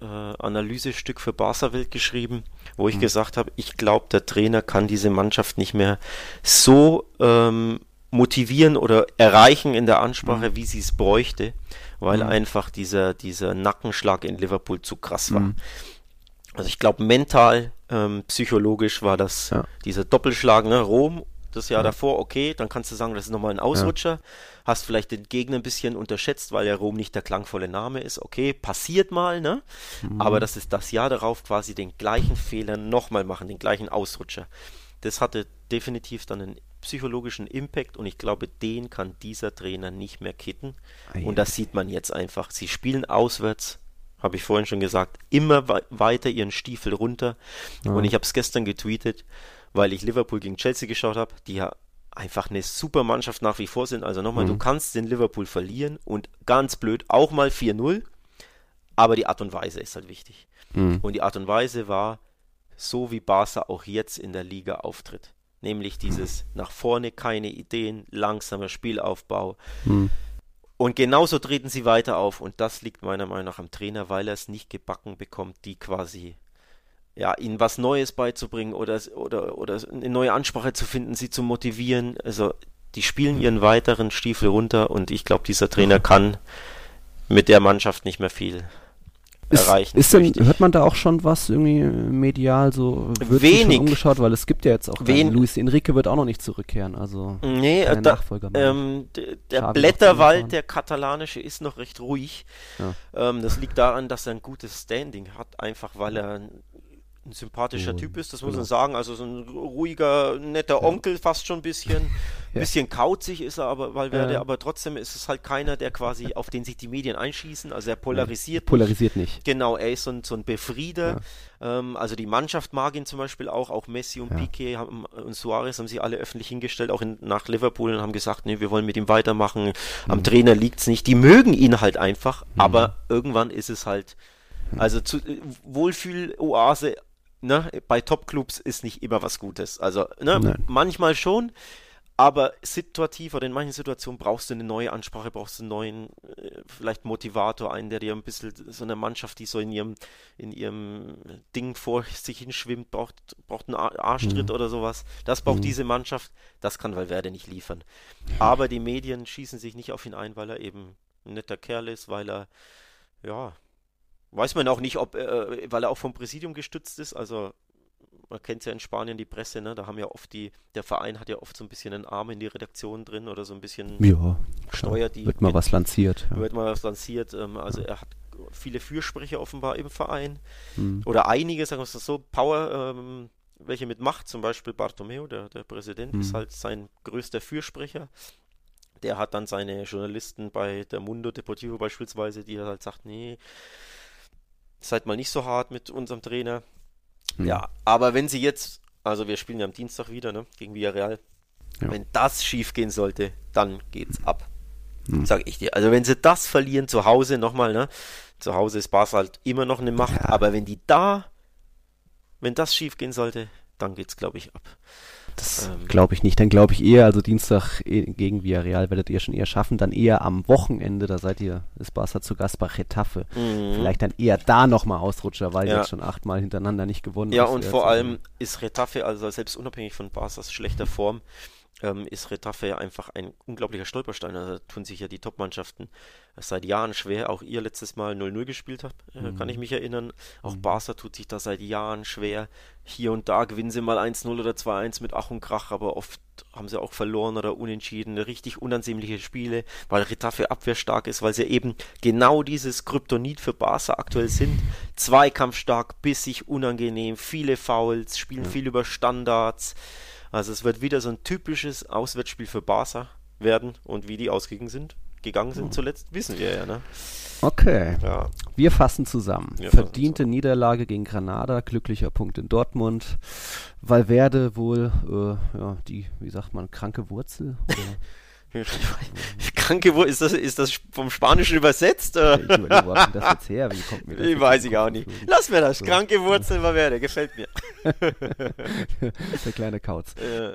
Speaker 2: äh, Analysestück für Barca Welt geschrieben, wo ich
Speaker 1: Mhm.
Speaker 2: gesagt habe, ich glaube, der Trainer kann diese Mannschaft nicht mehr so ähm, motivieren oder erreichen in der Ansprache, wie sie es bräuchte, weil
Speaker 1: Mhm.
Speaker 2: einfach dieser, dieser Nackenschlag in Liverpool zu krass war.
Speaker 1: Mhm.
Speaker 2: Also ich glaube, mental, ähm, psychologisch war das
Speaker 1: Ja.
Speaker 2: dieser Doppelschlag, ne? Rom, das Jahr
Speaker 1: Ja.
Speaker 2: davor, okay, dann kannst du sagen, das ist nochmal ein Ausrutscher. Hast vielleicht den Gegner ein bisschen unterschätzt, weil ja Rom nicht der klangvolle Name ist. Okay, passiert mal, ne?
Speaker 1: Mhm.
Speaker 2: Aber das ist das Jahr darauf quasi den gleichen Fehler nochmal machen, den gleichen Ausrutscher. Das hatte definitiv dann einen psychologischen Impact und ich glaube, den kann dieser Trainer nicht mehr kitten.
Speaker 1: Ei,
Speaker 2: Und das sieht man jetzt einfach. Sie spielen auswärts habe ich vorhin schon gesagt, immer weiter ihren Stiefel runter. Ja. Und ich habe es gestern getweetet, weil ich Liverpool gegen Chelsea geschaut habe, die ja einfach eine super Mannschaft nach wie vor sind. Also nochmal, mhm. du kannst den Liverpool verlieren und ganz blöd auch mal 4-0, aber die Art und Weise ist halt wichtig. Mhm. Und die Art und Weise war so, wie Barca auch jetzt in der Liga auftritt. Nämlich dieses nach vorne keine Ideen, langsamer Spielaufbau. Mhm. Und genauso treten sie weiter auf. Und das liegt meiner Meinung nach am Trainer, weil er es nicht gebacken bekommt, die quasi ja, ihnen was Neues beizubringen oder, oder, oder eine neue Ansprache zu finden, sie zu motivieren. Also die spielen ihren weiteren Stiefel runter und ich glaube, dieser Trainer kann mit der Mannschaft nicht mehr viel
Speaker 1: ist, erreichen. Ist denn, hört man da auch schon was irgendwie medial so
Speaker 2: wird wenig
Speaker 1: umgeschaut, weil es gibt ja jetzt auch
Speaker 2: Wen
Speaker 1: Luis Enrique wird auch noch nicht zurückkehren, also
Speaker 2: nee, da, Nachfolger ähm, der Blätterwald, der katalanische, ist noch recht ruhig. Ja. Ähm, das liegt daran, dass er ein gutes Standing hat, einfach weil er ein sympathischer Typ ist, das muss genau. man sagen. Also so ein ruhiger, netter Onkel fast schon ein bisschen. Ein bisschen kauzig ist er aber, weil Werde, ja. aber trotzdem ist es halt keiner, der quasi, auf den sich die Medien einschießen. Also er polarisiert.
Speaker 1: Polarisiert nicht.
Speaker 2: Genau, er ist so ein, so ein Befrieder. Ja. Ähm, also die Mannschaft mag ihn zum Beispiel auch, auch Messi und ja. Piquet haben, und Suarez haben sich alle öffentlich hingestellt, auch in, nach Liverpool und haben gesagt, nee, wir wollen mit ihm weitermachen. Am mhm. Trainer liegt es nicht. Die mögen ihn halt einfach, mhm. aber irgendwann ist es halt, also zu, äh, Wohlfühl-Oase ne, bei Top-Clubs ist nicht immer was Gutes. Also, ne, manchmal schon, aber situativ oder in manchen Situationen brauchst du eine neue Ansprache, brauchst du einen neuen, äh, vielleicht Motivator, einen, der dir ein bisschen so eine Mannschaft, die so in ihrem, in ihrem Ding vor sich hinschwimmt, braucht, braucht einen Arschtritt mhm. oder sowas. Das braucht mhm. diese Mannschaft. Das kann Valverde nicht liefern. Aber die Medien schießen sich nicht auf ihn ein, weil er eben ein netter Kerl ist, weil er, ja, Weiß man auch nicht, ob, äh, weil er auch vom Präsidium gestützt ist. Also man kennt ja in Spanien die Presse, ne? Da haben ja oft die, der Verein hat ja oft so ein bisschen einen Arm in die Redaktion drin oder so ein bisschen
Speaker 1: ja, steuert die. Wird mal was lanciert.
Speaker 2: Ja. Wird mal was lanciert. Ähm, also ja. er hat viele Fürsprecher offenbar im Verein. Hm. Oder einige, sagen wir es so, Power, ähm, welche mit Macht, zum Beispiel Bartomeu, der, der Präsident, hm. ist halt sein größter Fürsprecher. Der hat dann seine Journalisten bei der Mundo Deportivo beispielsweise, die er halt sagt, nee, seid mal nicht so hart mit unserem Trainer. Hm. Ja, aber wenn sie jetzt, also wir spielen ja am Dienstag wieder, ne, gegen Villarreal, ja. wenn das schief gehen sollte, dann geht's ab. Hm. Sag ich dir. Also wenn sie das verlieren zu Hause, nochmal, ne, zu Hause ist Barca halt immer noch eine Macht, ja. aber wenn die da, wenn das schief gehen sollte, dann geht's, glaube ich, ab.
Speaker 1: Das ähm, glaube ich nicht. Dann glaube ich eher, also Dienstag eh, gegen Villarreal werdet ihr schon eher schaffen. Dann eher am Wochenende, da seid ihr, ist Barca zu Gast bei Retafe. Mhm. Vielleicht dann eher da nochmal Ausrutscher, weil ja. jetzt schon achtmal hintereinander nicht gewonnen
Speaker 2: Ja, und vor allem ist Retafe, also selbst unabhängig von Barcas schlechter Form, ähm, ist Retafe einfach ein unglaublicher Stolperstein. Also tun sich ja die Top-Mannschaften seit Jahren schwer. Auch ihr letztes Mal 0-0 gespielt habt, äh, mhm. kann ich mich erinnern. Auch mhm. Barca tut sich da seit Jahren schwer. Hier und da gewinnen sie mal 1-0 oder 2-1 mit Ach und Krach, aber oft haben sie auch verloren oder unentschieden. Richtig unansehnliche Spiele, weil Retafe abwehrstark ist, weil sie eben genau dieses Kryptonit für Barca aktuell sind. Zweikampfstark, bissig, unangenehm, viele Fouls, spielen ja. viel über Standards. Also es wird wieder so ein typisches Auswärtsspiel für Barca werden und wie die ausgegangen sind, gegangen sind zuletzt, wissen wir ja, ne?
Speaker 1: Okay. Ja. Wir fassen zusammen. Wir Verdiente fassen Niederlage gegen Granada, glücklicher Punkt in Dortmund. Valverde wohl, äh, ja, die, wie sagt man, kranke Wurzel?
Speaker 2: Kranke Wurzel, ist das, ist das vom Spanischen übersetzt? Ich überlege, wo das jetzt her? Wie kommt mir das ich weiß ich auch nicht. Lass mir das. So. Kranke Wurzel Valverde, gefällt mir.
Speaker 1: Der kleine Kauz. Äh,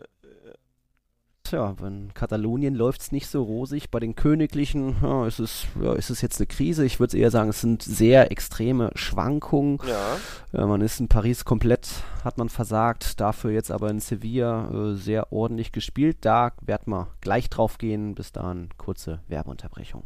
Speaker 1: Tja, in Katalonien läuft es nicht so rosig. Bei den Königlichen ja, ist, es, ja, ist es jetzt eine Krise. Ich würde eher sagen, es sind sehr extreme Schwankungen. Ja. ja. man ist in Paris komplett, hat man versagt. Dafür jetzt aber in Sevilla äh, sehr ordentlich gespielt. Da werden wir gleich drauf gehen. Bis dahin kurze Werbeunterbrechung.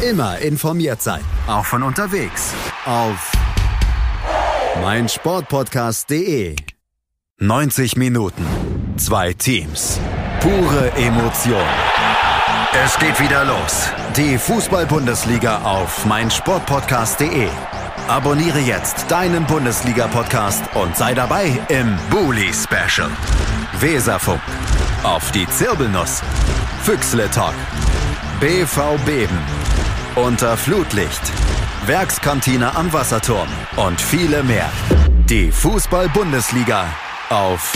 Speaker 3: Immer informiert sein, auch von unterwegs. Auf meinsportpodcast.de. 90 Minuten, zwei Teams, pure Emotion. Es geht wieder los. Die Fußball-Bundesliga auf meinsportpodcast.de. Abonniere jetzt deinen Bundesliga-Podcast und sei dabei im Bully Special. Weserfunk. Auf die Zirbelnuss. Füchsle Talk. BV Beben. Unter Flutlicht. Werkskantine am Wasserturm. Und viele mehr. Die Fußball-Bundesliga auf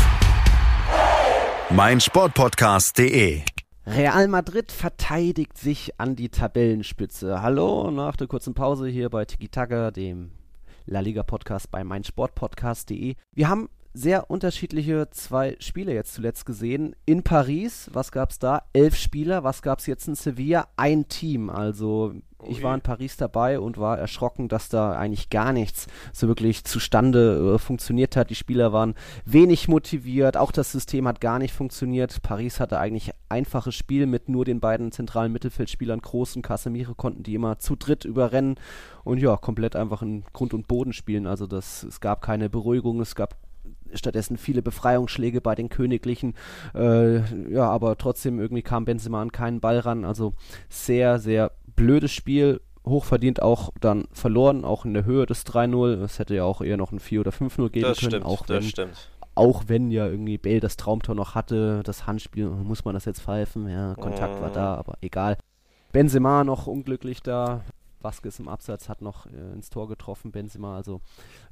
Speaker 3: meinsportpodcast.de.
Speaker 1: Real Madrid verteidigt sich an die Tabellenspitze. Hallo, nach der kurzen Pause hier bei Tiki Taka, dem La Liga Podcast bei meinsportpodcast.de. Wir haben sehr unterschiedliche zwei Spiele jetzt zuletzt gesehen. In Paris, was gab's da? Elf Spieler. Was gab's jetzt in Sevilla? Ein Team. Also ich war in Paris dabei und war erschrocken, dass da eigentlich gar nichts so wirklich zustande äh, funktioniert hat. Die Spieler waren wenig motiviert, auch das System hat gar nicht funktioniert. Paris hatte eigentlich einfaches Spiel mit nur den beiden zentralen Mittelfeldspielern Groß und Casemiro konnten die immer zu dritt überrennen und ja, komplett einfach in Grund und Boden spielen. Also das, es gab keine Beruhigung, es gab stattdessen viele Befreiungsschläge bei den Königlichen. Äh, ja, aber trotzdem irgendwie kam Benzema an keinen Ball ran. Also sehr, sehr blödes Spiel. Hochverdient auch dann verloren, auch in der Höhe des 3-0. Es hätte ja auch eher noch ein 4 oder 5-0 geben
Speaker 2: das
Speaker 1: können.
Speaker 2: Stimmt,
Speaker 1: auch
Speaker 2: das
Speaker 1: wenn,
Speaker 2: stimmt.
Speaker 1: Auch wenn ja irgendwie Bale das Traumtor noch hatte, das Handspiel, muss man das jetzt pfeifen? Ja, Kontakt war
Speaker 2: Mhm.
Speaker 1: da, aber egal. Benzema noch unglücklich da. Vasquez im Absatz hat noch äh, ins Tor getroffen, Benzema. Also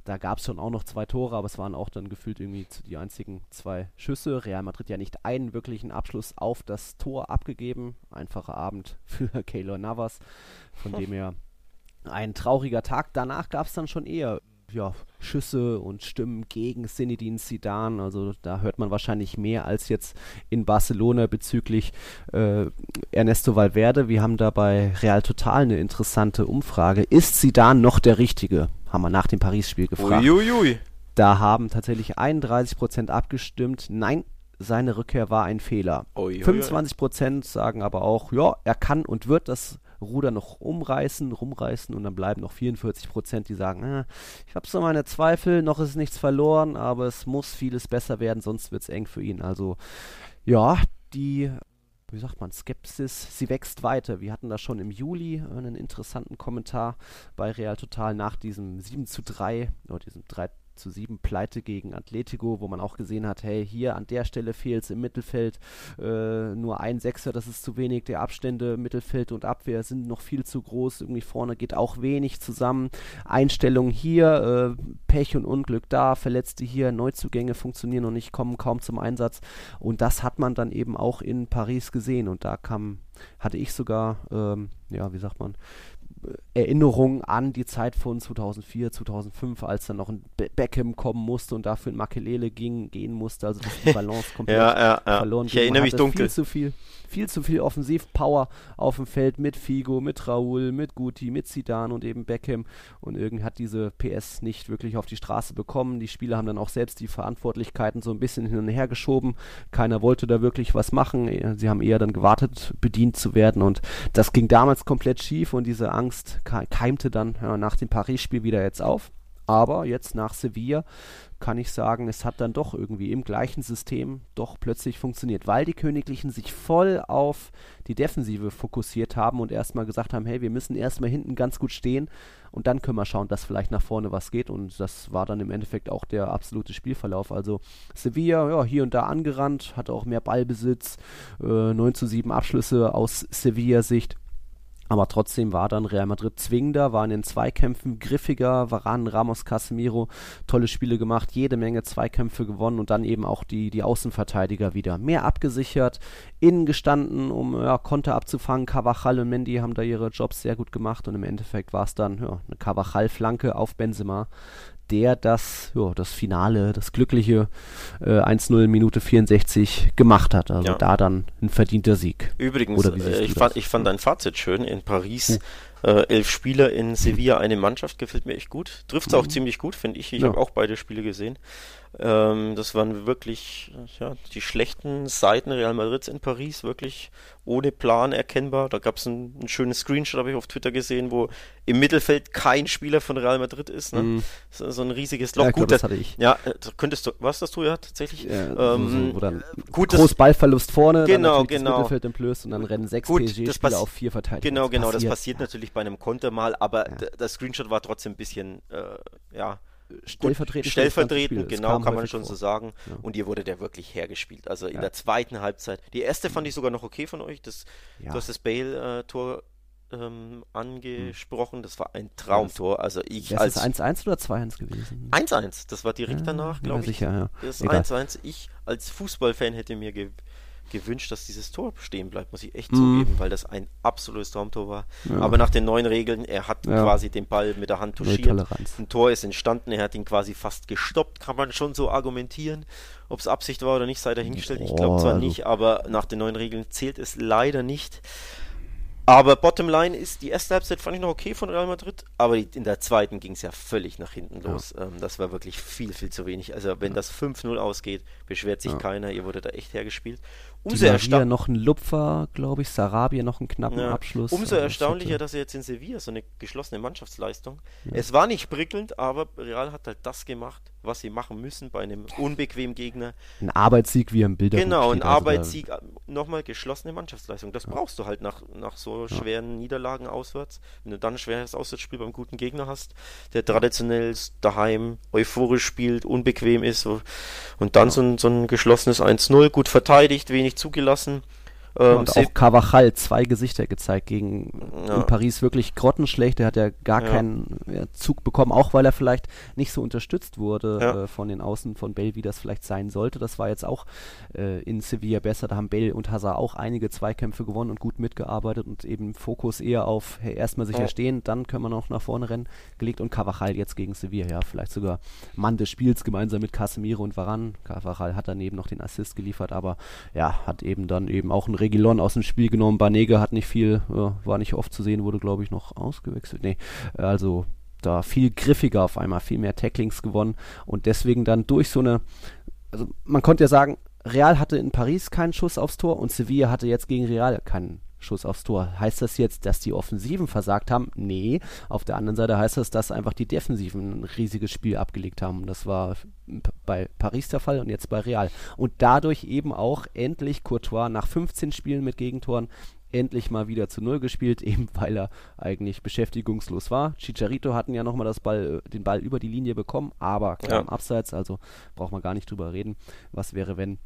Speaker 1: da gab es schon auch noch zwei Tore, aber es waren auch dann gefühlt irgendwie die einzigen zwei Schüsse. Real Madrid ja nicht einen wirklichen Abschluss auf das Tor abgegeben. Einfacher Abend für Keylor Navas, von dem her ein trauriger Tag. Danach gab es dann schon eher ja, Schüsse und Stimmen gegen Zinedine Zidane. Also da hört man wahrscheinlich mehr als jetzt in Barcelona bezüglich äh, Ernesto Valverde. Wir haben da bei Real Total eine interessante Umfrage. Ist Zidane noch der Richtige? Haben wir nach dem Paris-Spiel gefragt.
Speaker 2: Uiuiui.
Speaker 1: Da haben tatsächlich 31% abgestimmt. Nein, seine Rückkehr war ein Fehler.
Speaker 2: Uiuiui.
Speaker 1: 25% sagen aber auch, ja, er kann und wird das Ruder noch umreißen, rumreißen und dann bleiben noch 44%, die sagen, äh, ich habe so meine Zweifel, noch ist nichts verloren, aber es muss vieles besser werden, sonst wird es eng für ihn. Also ja, die, wie sagt man, Skepsis, sie wächst weiter. Wir hatten da schon im Juli einen interessanten Kommentar bei Real Total nach diesem 7 zu 3 oder diesem 3 zu 7 Pleite gegen Atletico, wo man auch gesehen hat, hey, hier an der Stelle fehlt es im Mittelfeld äh, nur ein Sechser, das ist zu wenig. Der Abstände Mittelfeld und Abwehr sind noch viel zu groß. Irgendwie vorne geht auch wenig zusammen. Einstellungen hier, äh, Pech und Unglück da, Verletzte hier, Neuzugänge funktionieren noch nicht, kommen kaum zum Einsatz. Und das hat man dann eben auch in Paris gesehen. Und da kam, hatte ich sogar, ähm, ja, wie sagt man, Erinnerung an die Zeit von 2004, 2005, als dann noch ein Be Beckham kommen musste und dafür ein Makelele ging, gehen musste, also dass die Balance komplett
Speaker 2: Ja, ja, ja.
Speaker 1: verloren
Speaker 2: Ich erinnere mich dunkel.
Speaker 1: Viel zu viel, viel zu viel Offensivpower auf dem Feld mit Figo, mit Raúl, mit Guti, mit Zidane und eben Beckham und irgendwie hat diese PS nicht wirklich auf die Straße bekommen. Die Spieler haben dann auch selbst die Verantwortlichkeiten so ein bisschen hin und her geschoben. Keiner wollte da wirklich was machen. Sie haben eher dann gewartet, bedient zu werden und das ging damals komplett schief und diese Angst ke- keimte dann ja, nach dem Paris-Spiel wieder jetzt auf. Aber jetzt nach Sevilla kann ich sagen, es hat dann doch irgendwie im gleichen System doch plötzlich funktioniert, weil die Königlichen sich voll auf die Defensive fokussiert haben und erstmal gesagt haben, hey, wir müssen erstmal hinten ganz gut stehen und dann können wir schauen, dass vielleicht nach vorne was geht und das war dann im Endeffekt auch der absolute Spielverlauf. Also Sevilla, ja, hier und da angerannt, hatte auch mehr Ballbesitz, äh, 9 zu 7 Abschlüsse aus Sevilla-Sicht. Aber trotzdem war dann Real Madrid zwingender, war in den Zweikämpfen griffiger, Varane, Ramos, Casemiro, tolle Spiele gemacht, jede Menge Zweikämpfe gewonnen und dann eben auch die, die Außenverteidiger wieder. Mehr abgesichert, innen gestanden, um ja, Konter abzufangen. Cavachal und Mendy haben da ihre Jobs sehr gut gemacht und im Endeffekt war es dann ja, eine Cavachal-Flanke auf Benzema, der das, ja, das Finale, das glückliche äh, 1-0 Minute 64 gemacht hat. Also
Speaker 2: Ja.
Speaker 1: da dann ein verdienter Sieg.
Speaker 2: Übrigens, äh, ich, fand, ich fand dein Fazit schön. In Paris Äh, elf Spieler in Sevilla, eine Mannschaft, gefällt mir echt gut. Trifft es auch
Speaker 1: Mhm.
Speaker 2: ziemlich gut, finde ich. Ich
Speaker 1: Ja.
Speaker 2: habe auch beide Spiele gesehen. Ähm, das waren wirklich ja, die schlechten Seiten Real Madrids in Paris, wirklich ohne Plan erkennbar. Da gab es ein, ein schönes Screenshot, habe ich auf Twitter gesehen, wo im Mittelfeld kein Spieler von Real Madrid ist. Ne?
Speaker 1: Mhm.
Speaker 2: So, so ein riesiges Loch.
Speaker 1: Ja, ich glaub,
Speaker 2: gut,
Speaker 1: das hatte ich.
Speaker 2: ja, äh, könntest du, was das du ja tatsächlich?
Speaker 1: Ja,
Speaker 2: ähm,
Speaker 1: so, so,
Speaker 2: gut,
Speaker 1: groß Ballverlust vorne,
Speaker 2: Genau,
Speaker 1: dann
Speaker 2: genau.
Speaker 1: das Mittelfeld entblößt und dann rennen sechs
Speaker 2: Gut,
Speaker 1: PSG-Spieler auf vier Verteidiger.
Speaker 2: Genau, genau, das
Speaker 1: passiert.
Speaker 2: passiert natürlich bei einem Konter mal, aber
Speaker 1: Ja.
Speaker 2: das Screenshot war trotzdem ein bisschen, äh, ja,
Speaker 1: stellvertretend. ganze
Speaker 2: stellvertretend, genau, kann man schon
Speaker 1: vor.
Speaker 2: so sagen.
Speaker 1: Ja.
Speaker 2: Und ihr wurde der wirklich hergespielt. Also in
Speaker 1: Ja.
Speaker 2: der zweiten Halbzeit. Die erste fand ich sogar noch okay von euch. Das,
Speaker 1: Ja.
Speaker 2: Du hast das Bale-Tor ähm, angesprochen. Das war ein Traumtor. Also ich als
Speaker 1: 1-1 oder 2-1 gewesen?
Speaker 2: 1-1, das war direkt danach, glaube ich.
Speaker 1: sicher, ja.
Speaker 2: Das
Speaker 1: Egal.
Speaker 2: 1-1. Ich als Fußballfan hätte mir ge gewünscht, dass dieses Tor stehen bleibt, muss ich echt
Speaker 1: Mhm.
Speaker 2: zugeben, weil das ein absolutes Traumtor war.
Speaker 1: Ja.
Speaker 2: Aber nach den neuen Regeln, er hat
Speaker 1: Ja.
Speaker 2: quasi den Ball mit der Hand touchiert. Ein Tor ist entstanden, er hat ihn quasi fast gestoppt, kann man schon so argumentieren. Ob es Absicht war oder nicht, sei dahingestellt. Ich glaube zwar
Speaker 1: also-
Speaker 2: nicht, aber nach den neuen Regeln zählt es leider nicht. Aber Bottomline ist, die erste Halbzeit fand ich noch okay von Real Madrid, aber die, in der zweiten ging es ja völlig nach hinten
Speaker 1: Ja.
Speaker 2: los. Ähm, das war wirklich viel, viel zu wenig. Also wenn das 5-0 ausgeht, beschwert sich
Speaker 1: Ja.
Speaker 2: keiner, ihr wurde da echt hergespielt. Umso,
Speaker 1: Maria
Speaker 2: ersta
Speaker 1: noch ein Lupfer, glaube ich, Sarabia noch einen knappen
Speaker 2: ja,
Speaker 1: Abschluss.
Speaker 2: umso
Speaker 1: Also
Speaker 2: erstaunlicher, dass er jetzt in Sevilla so eine geschlossene Mannschaftsleistung.
Speaker 1: Ja.
Speaker 2: Es war nicht prickelnd, aber Real hat halt das gemacht, was sie machen müssen bei einem unbequemen Gegner.
Speaker 1: Ein Arbeitssieg, wie im Bilderbuch
Speaker 2: Genau, ein.
Speaker 1: Also
Speaker 2: Arbeitssieg, äh, nochmal geschlossene Mannschaftsleistung. Das brauchst du halt nach, nach so schweren Niederlagen auswärts. Wenn du dann ein schweres Auswärtsspiel beim guten Gegner hast, der traditionell daheim euphorisch spielt, unbequem ist und dann so, ein, so ein geschlossenes 1-0, gut verteidigt, wenig zugelassen. Ähm,
Speaker 1: und auch Carvajal zwei Gesichter gezeigt gegen
Speaker 2: Ja.
Speaker 1: in Paris wirklich grottenschlecht. Der hat ja gar
Speaker 2: Ja.
Speaker 1: keinen Zug bekommen, auch weil er vielleicht nicht so unterstützt wurde
Speaker 2: Ja.
Speaker 1: äh, von den Außen von Bell, wie das vielleicht sein sollte. Das war jetzt auch äh, in Sevilla besser. Da haben Bell und Hazard auch einige Zweikämpfe gewonnen und gut mitgearbeitet und eben Fokus eher auf hey, erstmal sicher stehen, dann können wir noch nach vorne rennen gelegt und Carvajal jetzt gegen Sevilla, ja, vielleicht sogar Mann des Spiels gemeinsam mit Casemiro und Varane. Carvajal hat daneben noch den Assist geliefert, aber ja, hat eben dann eben auch ein Regilon aus dem Spiel genommen. Banega hat nicht viel, ja, war nicht oft zu sehen, wurde glaube ich noch ausgewechselt. Nee, also da viel griffiger auf einmal, viel mehr Tacklings gewonnen und deswegen dann durch so eine, also man konnte ja sagen, Real hatte in Paris keinen Schuss aufs Tor und Sevilla hatte jetzt gegen Real keinen Schuss aufs Tor. Heißt das jetzt, dass die Offensiven versagt haben? Nee. Auf der anderen Seite heißt das, dass einfach die Defensiven ein riesiges Spiel abgelegt haben. Das war bei Paris der Fall und jetzt bei Real. Und dadurch eben auch endlich Courtois nach 15 Spielen mit Gegentoren endlich mal wieder zu Null gespielt, eben weil er eigentlich beschäftigungslos war. Chicharito hatten ja nochmal Ball, äh, den Ball über die Linie bekommen, aber klar
Speaker 2: Ja.
Speaker 1: Abseits, also braucht man gar nicht drüber reden. Was wäre, wenn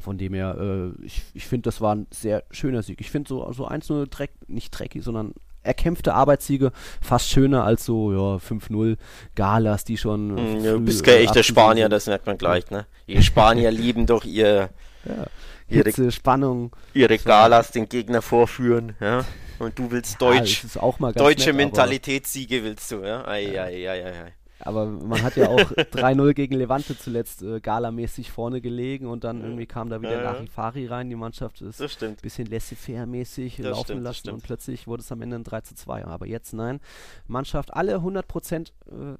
Speaker 1: von dem her, äh, ich, ich finde, das war ein sehr schöner Sieg. Ich finde so, so 1-0 Dreck, nicht dreckig, sondern erkämpfte Arbeitssiege fast schöner als so, ja, 5-0 Galas, die schon.
Speaker 2: Mm,
Speaker 1: früh,
Speaker 2: Du bist
Speaker 1: äh,
Speaker 2: kein echter
Speaker 1: abgesehen
Speaker 2: Spanier,
Speaker 1: sind.
Speaker 2: das merkt man gleich, ne? Die Spanier lieben doch ihr,
Speaker 1: Ja.
Speaker 2: ihre,
Speaker 1: Hitze, Spannung.
Speaker 2: ihre Galas den Gegner vorführen, ja? Und du willst
Speaker 1: Ja,
Speaker 2: Deutsch,
Speaker 1: das ist auch mal ganz
Speaker 2: deutsche
Speaker 1: nett,
Speaker 2: Mentalitätssiege willst du, ja? Ei, ei, ei, ei, ei.
Speaker 1: Aber man hat ja auch 3-0 gegen Levante zuletzt äh, galamäßig vorne gelegen und dann irgendwie kam da wieder
Speaker 2: Ja.
Speaker 1: Larifari rein. Die Mannschaft ist ein bisschen laissez-faire-mäßig laufen
Speaker 2: stimmt,
Speaker 1: lassen und plötzlich wurde es am Ende ein 3 zu 2. Aber jetzt nein. Mannschaft alle 100% äh,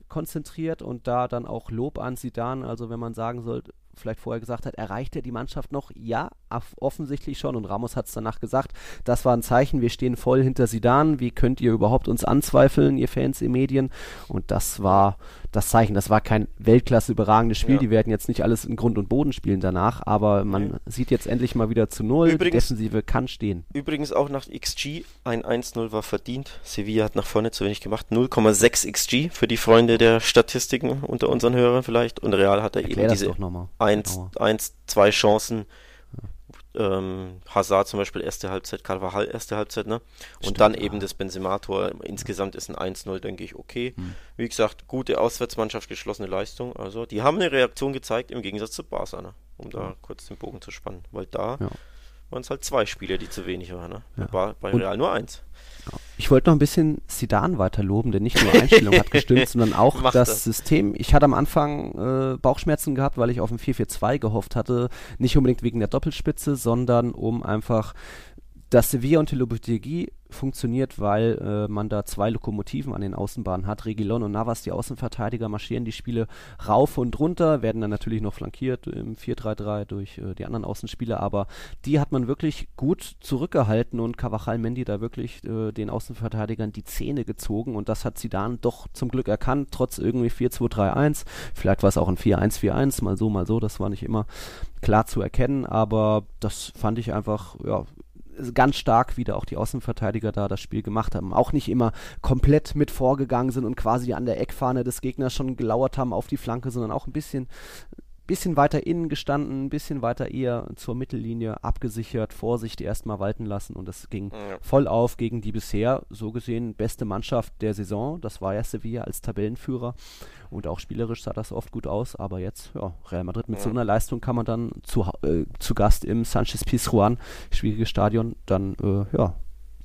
Speaker 1: konzentriert und da dann auch Lob an Sidan. Also wenn man sagen sollte, vielleicht vorher gesagt hat, erreicht er die Mannschaft noch? Ja, off- offensichtlich schon. Und Ramos hat es danach gesagt, das war ein Zeichen, wir stehen voll hinter Sidan. Wie könnt ihr überhaupt uns anzweifeln, ihr Fans, ihr Medien? Und das war das Zeichen. Das war kein Weltklasse überragendes Spiel.
Speaker 2: Ja.
Speaker 1: Die werden jetzt nicht alles in Grund und Boden spielen danach, aber man
Speaker 2: Nee.
Speaker 1: sieht jetzt endlich mal wieder zu Null.
Speaker 2: Übrigens-
Speaker 1: die Defensive kann stehen.
Speaker 2: Übrigens auch nach XG, ein 1-0 war verdient. Sevilla hat nach vorne zu wenig gemacht. 0,6 XG für die Freunde der Statistiken unter unseren Hörern vielleicht. Und Real hatte
Speaker 1: Erklär
Speaker 2: eben diese
Speaker 1: doch nochmal.
Speaker 2: 1,
Speaker 1: genauer.
Speaker 2: 1, zwei Chancen. Ähm, Hazard zum Beispiel erste Halbzeit, Carvajal erste Halbzeit, ne? Und
Speaker 1: Stimmt,
Speaker 2: dann
Speaker 1: ja.
Speaker 2: eben das Benzema-Tor. Insgesamt ist ein 1-0, denke ich, okay.
Speaker 1: Hm.
Speaker 2: Wie gesagt, gute Auswärtsmannschaft, geschlossene Leistung. Also, die haben eine Reaktion gezeigt im Gegensatz zu Barca, ne? Um da kurz den Bogen zu spannen. Weil da
Speaker 1: Ja.
Speaker 2: waren es halt zwei Spiele, die zu wenig waren, ne?
Speaker 1: Ja.
Speaker 2: Bei, bei Real nur eins.
Speaker 1: Ich wollte noch ein bisschen Sidan weiter loben, denn nicht nur Einstellung hat gestimmt, sondern auch das,
Speaker 2: das.
Speaker 1: System. Ich hatte am Anfang äh, Bauchschmerzen gehabt, weil ich auf ein 4-4-2 gehofft hatte. Nicht unbedingt wegen der Doppelspitze, sondern um einfach dass Sevilla und Lopetegui funktioniert, weil äh, man da zwei Lokomotiven an den Außenbahnen hat. Regilon und Navas, die Außenverteidiger, marschieren die Spiele rauf und runter, werden dann natürlich noch flankiert im 4-3-3 durch äh, die anderen Außenspieler, aber die hat man wirklich gut zurückgehalten und Cavachal Mendy da wirklich äh, den Außenverteidigern die Zähne gezogen und das hat sie dann doch zum Glück erkannt, trotz irgendwie 4-2-3-1. Vielleicht war es auch ein 4-1-4-1, mal so, mal so, das war nicht immer klar zu erkennen, aber das fand ich einfach, ja, ganz stark wieder auch die Außenverteidiger da das Spiel gemacht haben. Auch nicht immer komplett mit vorgegangen sind und quasi an der Eckfahne des Gegners schon gelauert haben auf die Flanke, sondern auch ein bisschen bisschen weiter innen gestanden, ein bisschen weiter eher zur Mittellinie abgesichert, Vorsicht erstmal walten lassen und das ging ja. voll auf gegen die bisher so gesehen beste Mannschaft der Saison. Das war ja Sevilla als Tabellenführer und auch spielerisch sah das oft gut aus, aber jetzt, ja, Real Madrid mit ja. so einer Leistung kann man dann zu, äh, zu Gast im Sanchez Pizjuan, schwieriges Stadion, dann äh, ja,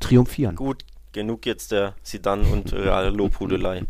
Speaker 1: triumphieren.
Speaker 2: Gut, genug jetzt der Sidan und Real Lobhudelei.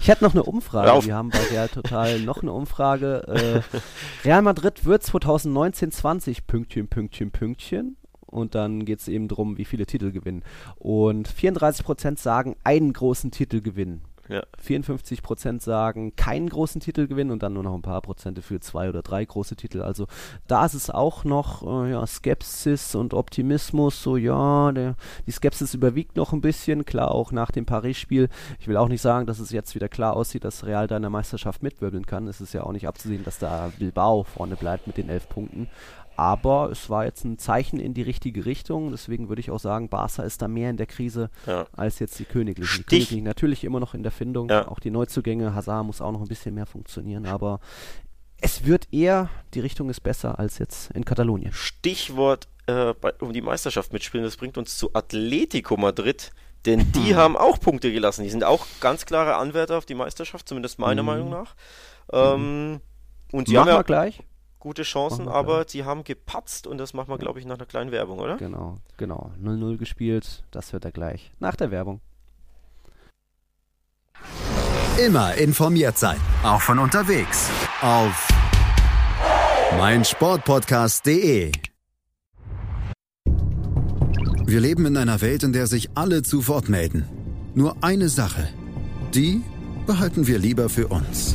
Speaker 1: Ich hätte noch eine Umfrage. Wir haben bei Real Total noch eine Umfrage. Äh, Real Madrid wird 2019-20 Pünktchen, Pünktchen, Pünktchen. Und dann geht es eben darum, wie viele Titel gewinnen. Und 34% sagen, einen großen Titel gewinnen. Ja. 54% sagen, keinen großen Titel gewinnen und dann nur noch ein paar Prozente für zwei oder drei große Titel. Also da ist es auch noch äh, ja, Skepsis und Optimismus. So, ja, der, die Skepsis überwiegt noch ein bisschen. Klar, auch nach dem Paris-Spiel. Ich will auch nicht sagen, dass es jetzt wieder klar aussieht, dass Real da in der Meisterschaft mitwirbeln kann. Es ist ja auch nicht abzusehen, dass da Bilbao vorne bleibt mit den elf Punkten. Aber es war jetzt ein Zeichen in die richtige Richtung. Deswegen würde ich auch sagen, Barca ist da mehr in der Krise ja. als jetzt die Königlichen. Die Königlichen natürlich immer noch in der Findung. Ja. Auch die Neuzugänge. Hazard muss auch noch ein bisschen mehr funktionieren. Aber es wird eher, die Richtung ist besser als jetzt in Katalonien.
Speaker 2: Stichwort äh, bei, um die Meisterschaft mitspielen. Das bringt uns zu Atletico Madrid. Denn die haben auch Punkte gelassen. Die sind auch ganz klare Anwärter auf die Meisterschaft, zumindest meiner hm. Meinung nach. Ähm,
Speaker 1: und sie Machen haben ja, gleich
Speaker 2: gute Chancen, aber sie haben gepatzt und das machen wir, glaube ich, nach einer kleinen Werbung, oder?
Speaker 1: Genau, genau. 0-0 gespielt, das wird er gleich. Nach der Werbung.
Speaker 3: Immer informiert sein, auch von unterwegs. Auf meinsportpodcast.de. Wir leben in einer Welt, in der sich alle zu Wort melden. Nur eine Sache, die behalten wir lieber für uns